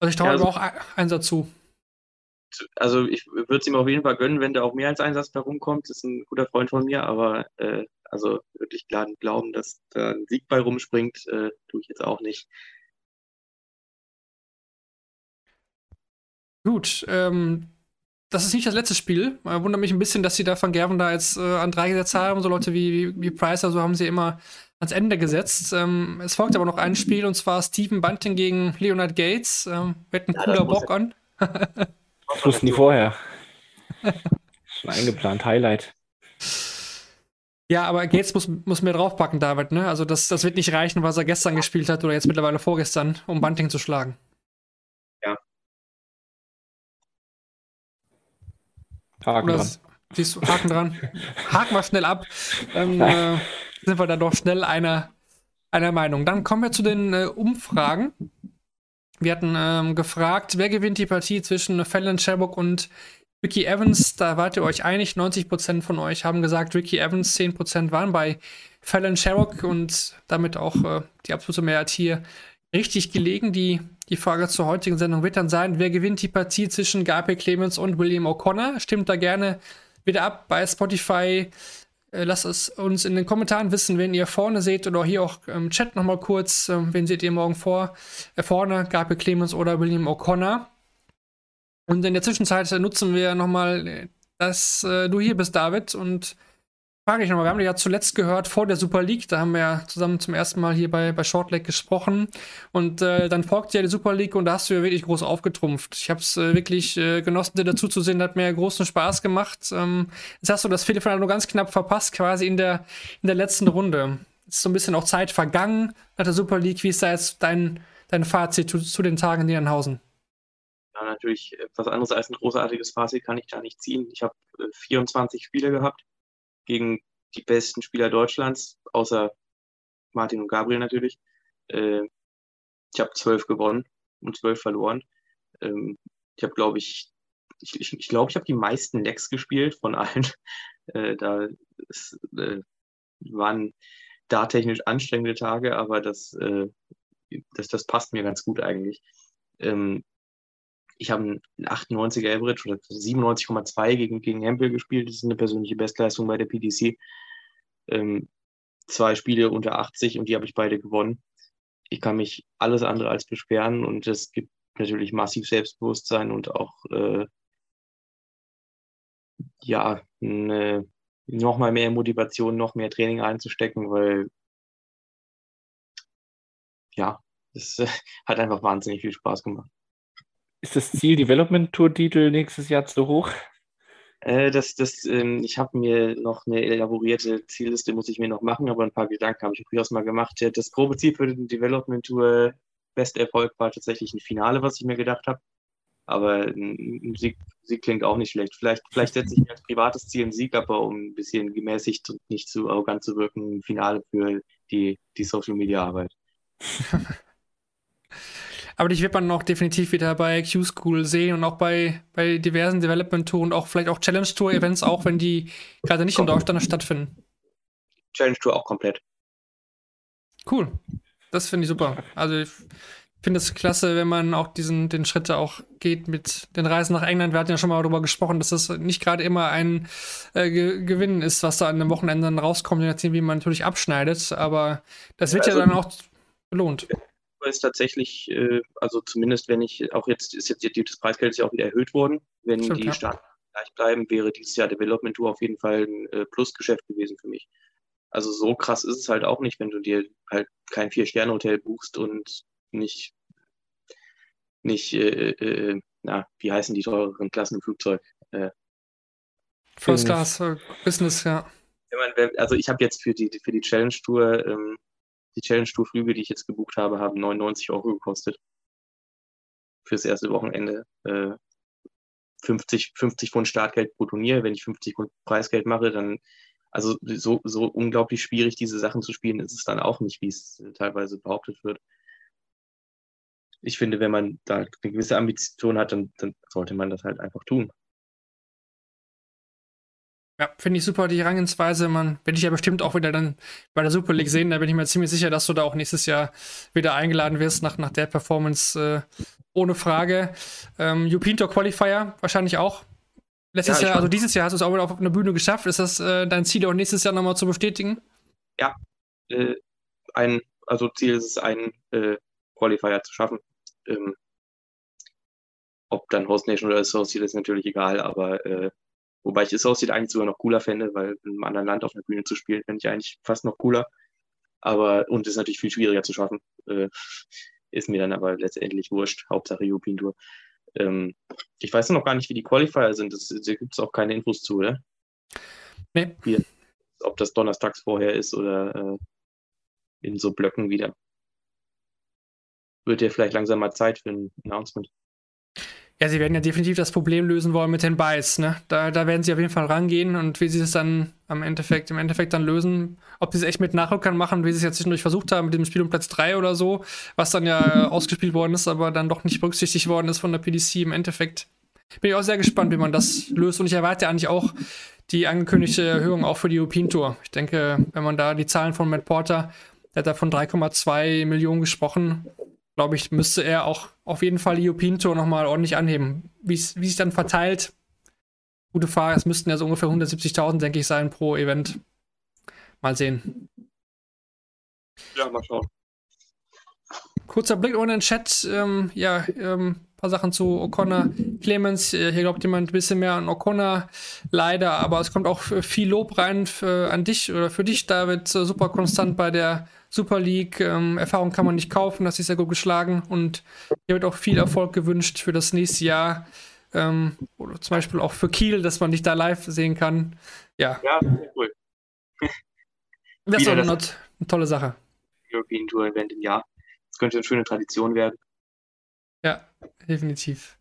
Also ich traue ja, also, auch eins dazu. Also ich würde es ihm auf jeden Fall gönnen, wenn der auch mehr als ein Satz da rumkommt. Das ist ein guter Freund von mir. Aber äh, also wirklich klar glauben, dass da ein Sieg bei rumspringt, äh, tue ich jetzt auch nicht. Gut, ähm, das ist nicht das letzte Spiel. Man wundert mich ein bisschen, dass sie da Van Gerven da jetzt äh, an drei gesetzt haben. So Leute wie, wie, wie Price, also haben sie immer ans Ende gesetzt. Ähm, es folgt aber noch ein Spiel und zwar Stephen Bunting gegen Leonard Gates. Ähm, wird ein ja, cooler Bock an. das wussten die vorher. Schon eingeplant, Highlight. Ja, aber Gates muss, muss mehr draufpacken, David. Ne? Also das, das wird nicht reichen, was er gestern gespielt hat oder jetzt mittlerweile vorgestern, um Bunting zu schlagen. Haken Oder dran. Siehst du, Haken dran. Haken wir schnell ab. Dann äh, sind wir dann doch schnell einer, einer Meinung. Dann kommen wir zu den äh, Umfragen. Wir hatten ähm, gefragt, wer gewinnt die Partie zwischen Fallon Sherbrooke und Ricky Evans. Da wart ihr euch einig. 90% von euch haben gesagt, Ricky Evans, 10% waren bei Fallon Sherbrooke und damit auch äh, die absolute Mehrheit hier richtig gelegen. Die, die Frage zur heutigen Sendung wird dann sein, wer gewinnt die Partie zwischen Gabriel Clemens und William O'Connor? Stimmt da gerne wieder ab bei Spotify. Äh, lasst es uns in den Kommentaren wissen, wenn ihr vorne seht oder hier auch im Chat nochmal kurz, äh, wen seht ihr morgen vor, äh, vorne, Gabriel Clemens oder William O'Connor. Und in der Zwischenzeit nutzen wir nochmal, dass du hier bist, David, und frage ich nochmal, wir haben ja zuletzt gehört vor der Super League, da haben wir ja zusammen zum ersten Mal hier bei, bei Shortleg gesprochen und äh, dann folgte ja die Super League und da hast du ja wirklich groß aufgetrumpft. Ich habe es äh, wirklich äh, genossen, dir dazu zu sehen, hat mir großen Spaß gemacht. Ähm, jetzt hast du das Viertelfinale nur ganz knapp verpasst, quasi in der, in der letzten Runde. Ist so ein bisschen auch Zeit vergangen nach der Super League. Wie ist da jetzt dein, dein Fazit zu, zu den Tagen in Niedernhausen? Ja, natürlich etwas anderes als ein großartiges Fazit kann ich da nicht ziehen. Ich habe 24 äh, Spiele gehabt gegen die besten Spieler Deutschlands, außer Martin und Gabriel natürlich. Äh, ich habe zwölf gewonnen und zwölf verloren. Ähm, ich habe, glaube ich, ich glaube, ich, glaub, ich habe die meisten Decks gespielt von allen. Äh, da es, äh, waren da technisch anstrengende Tage, aber das, äh, das, das passt mir ganz gut eigentlich. Ähm, ich habe einen 98er Average oder 97,2 gegen, gegen Hempel gespielt. Das ist eine persönliche Bestleistung bei der PDC. Ähm, zwei Spiele unter 80 und die habe ich beide gewonnen. Ich kann mich alles andere als beschweren und es gibt natürlich massiv Selbstbewusstsein und auch äh, ja, eine, noch mal mehr Motivation, noch mehr Training einzustecken, weil ja, es äh, hat einfach wahnsinnig viel Spaß gemacht. Ist das Ziel Development Tour Titel nächstes Jahr zu hoch? Äh, das, das, ähm, ich habe mir noch eine elaborierte Zielliste, muss ich mir noch machen, aber ein paar Gedanken habe ich durchaus mal gemacht. Das grobe Ziel für den Development Tour beste Erfolg war tatsächlich ein Finale, was ich mir gedacht habe. Aber ein Sieg, Sieg klingt auch nicht schlecht. Vielleicht, vielleicht setze ich mir als privates Ziel einen Sieg, aber um ein bisschen gemäßigt und nicht zu arrogant zu wirken, ein Finale für die, die Social Media Arbeit. Aber dich wird man noch definitiv wieder bei Q-School sehen und auch bei, bei diversen Development Tour und auch vielleicht auch Challenge Tour Events, auch wenn die gerade nicht in Deutschland stattfinden. Challenge Tour auch komplett. Cool. Das finde ich super. Also ich finde es klasse, wenn man auch diesen den Schritt auch geht mit den Reisen nach England. Wir hatten ja schon mal darüber gesprochen, dass das nicht gerade immer ein äh, Ge Gewinn ist, was da an den Wochenenden rauskommt, je nachdem, wie man natürlich abschneidet. Aber das wird ja, also, ja dann auch belohnt ist tatsächlich, äh, also zumindest wenn ich, auch jetzt ist jetzt das Preisgeld ist ja auch wieder erhöht worden. Wenn Stimmt, die ja. Starten gleich bleiben, wäre dieses Jahr Development Tour auf jeden Fall ein äh, Plusgeschäft gewesen für mich. Also so krass ist es halt auch nicht, wenn du dir halt kein Vier-Sterne-Hotel buchst und nicht, nicht, äh, äh, na, wie heißen die teureren Klassen im Flugzeug? Äh, First Class, äh, Business, ja. Also ich habe jetzt für die, für die Challenge Tour ähm, die Challenge Tour Flüge, die ich jetzt gebucht habe, haben 99 Euro gekostet. Fürs erste Wochenende. Äh, 50, 50 Pfund Startgeld pro Turnier. Wenn ich 50 Pfund Preisgeld mache, dann Also so, so unglaublich schwierig, diese Sachen zu spielen, ist es dann auch nicht, wie es äh, teilweise behauptet wird. Ich finde, wenn man da eine gewisse Ambition hat, dann, dann sollte man das halt einfach tun. Ja, finde ich super, die Herangehensweise. Man werde ich ja bestimmt auch wieder dann bei der Super League sehen. Da bin ich mir ziemlich sicher, dass du da auch nächstes Jahr wieder eingeladen wirst nach, nach der Performance. Äh, ohne Frage. Ähm, Jupinto Qualifier wahrscheinlich auch. Letztes Ja, Jahr, also dieses Jahr hast du es auch wieder auf einer Bühne geschafft. Ist das äh, dein Ziel auch nächstes Jahr nochmal zu bestätigen? Äh, ein, also Ziel ist es, einen äh, Qualifier zu schaffen. Ähm, ob dann Host Nation oder Associate ist natürlich egal, aber äh, wobei ich Associate eigentlich sogar noch cooler fände, weil in einem anderen Land auf einer Bühne zu spielen, fände ich eigentlich fast noch cooler. Aber, und ist natürlich viel schwieriger zu schaffen. Äh, ist mir dann aber letztendlich wurscht. Hauptsache European Tour. Ähm, ich weiß noch gar nicht, wie die Qualifier sind. Das, da gibt es auch keine Infos zu, oder? Nee. Wie, ob das donnerstags vorher ist oder äh, in so Blöcken wieder. Wird ja vielleicht langsam mal Zeit für ein Announcement. Ja, sie werden ja definitiv das Problem lösen wollen mit den Buys, ne? Da, da werden sie auf jeden Fall rangehen und wie sie es dann am Endeffekt, im Endeffekt dann lösen, ob sie es echt mit Nachrückern machen, wie sie es jetzt zwischendurch versucht haben mit dem Spiel um Platz 3 oder so, was dann ja ausgespielt worden ist, aber dann doch nicht berücksichtigt worden ist von der PDC im Endeffekt. Bin ich auch sehr gespannt, wie man das löst und ich erwarte eigentlich auch die angekündigte Erhöhung auch für die European Tour. Ich denke, wenn man da die Zahlen von Matt Porter, der hat da von 3,2 Millionen gesprochen, glaube ich, müsste er auch auf jeden Fall die European Tour nochmal ordentlich anheben. Wie es sich dann verteilt, gute Frage. Es müssten ja so ungefähr 170.000, denke ich, sein pro Event. Mal sehen. Ja, mal schauen. Kurzer Blick ohne den Chat. Ähm, ja, ähm, paar Sachen zu O'Connor. Clemens, äh, hier glaubt jemand ein bisschen mehr an O'Connor. Leider, aber es kommt auch viel Lob rein für, an dich oder für dich, David. Äh, super konstant bei der Super League. Ähm, Erfahrung kann man nicht kaufen, das ist sehr gut geschlagen. Und hier wird auch viel Erfolg gewünscht für das nächste Jahr. Ähm, oder zum Beispiel auch für Kiel, dass man dich da live sehen kann. Ja, Ja, sehr cool. das ist auch eine, eine tolle Sache. European Tour Event im Jahr. Das könnte eine schöne Tradition werden. Ja, definitiv.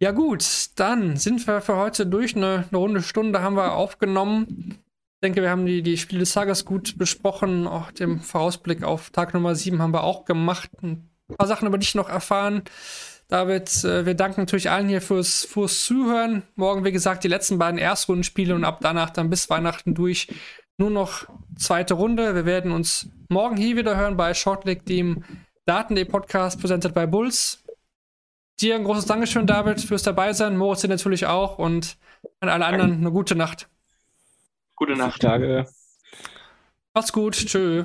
Ja, gut, dann sind wir für heute durch. Eine, eine runde Stunde haben wir aufgenommen. Ich denke, wir haben die, die Spiele des Tages gut besprochen. Auch den Vorausblick auf Tag Nummer 7 haben wir auch gemacht. Ein paar Sachen über dich noch erfahren. David, äh, wir danken natürlich allen hier fürs, fürs Zuhören. Morgen, wie gesagt, die letzten beiden Erstrundenspiele und ab danach dann bis Weihnachten durch nur noch zweite Runde. Wir werden uns morgen hier wieder hören bei Shortleg, dem Daten.de Podcast, präsentiert bei Bulls. Dir ein großes Dankeschön, David, fürs dabei sein. Moritz natürlich auch und an alle anderen eine gute Nacht. Gute Nacht. Tage. Macht's gut. Tschö.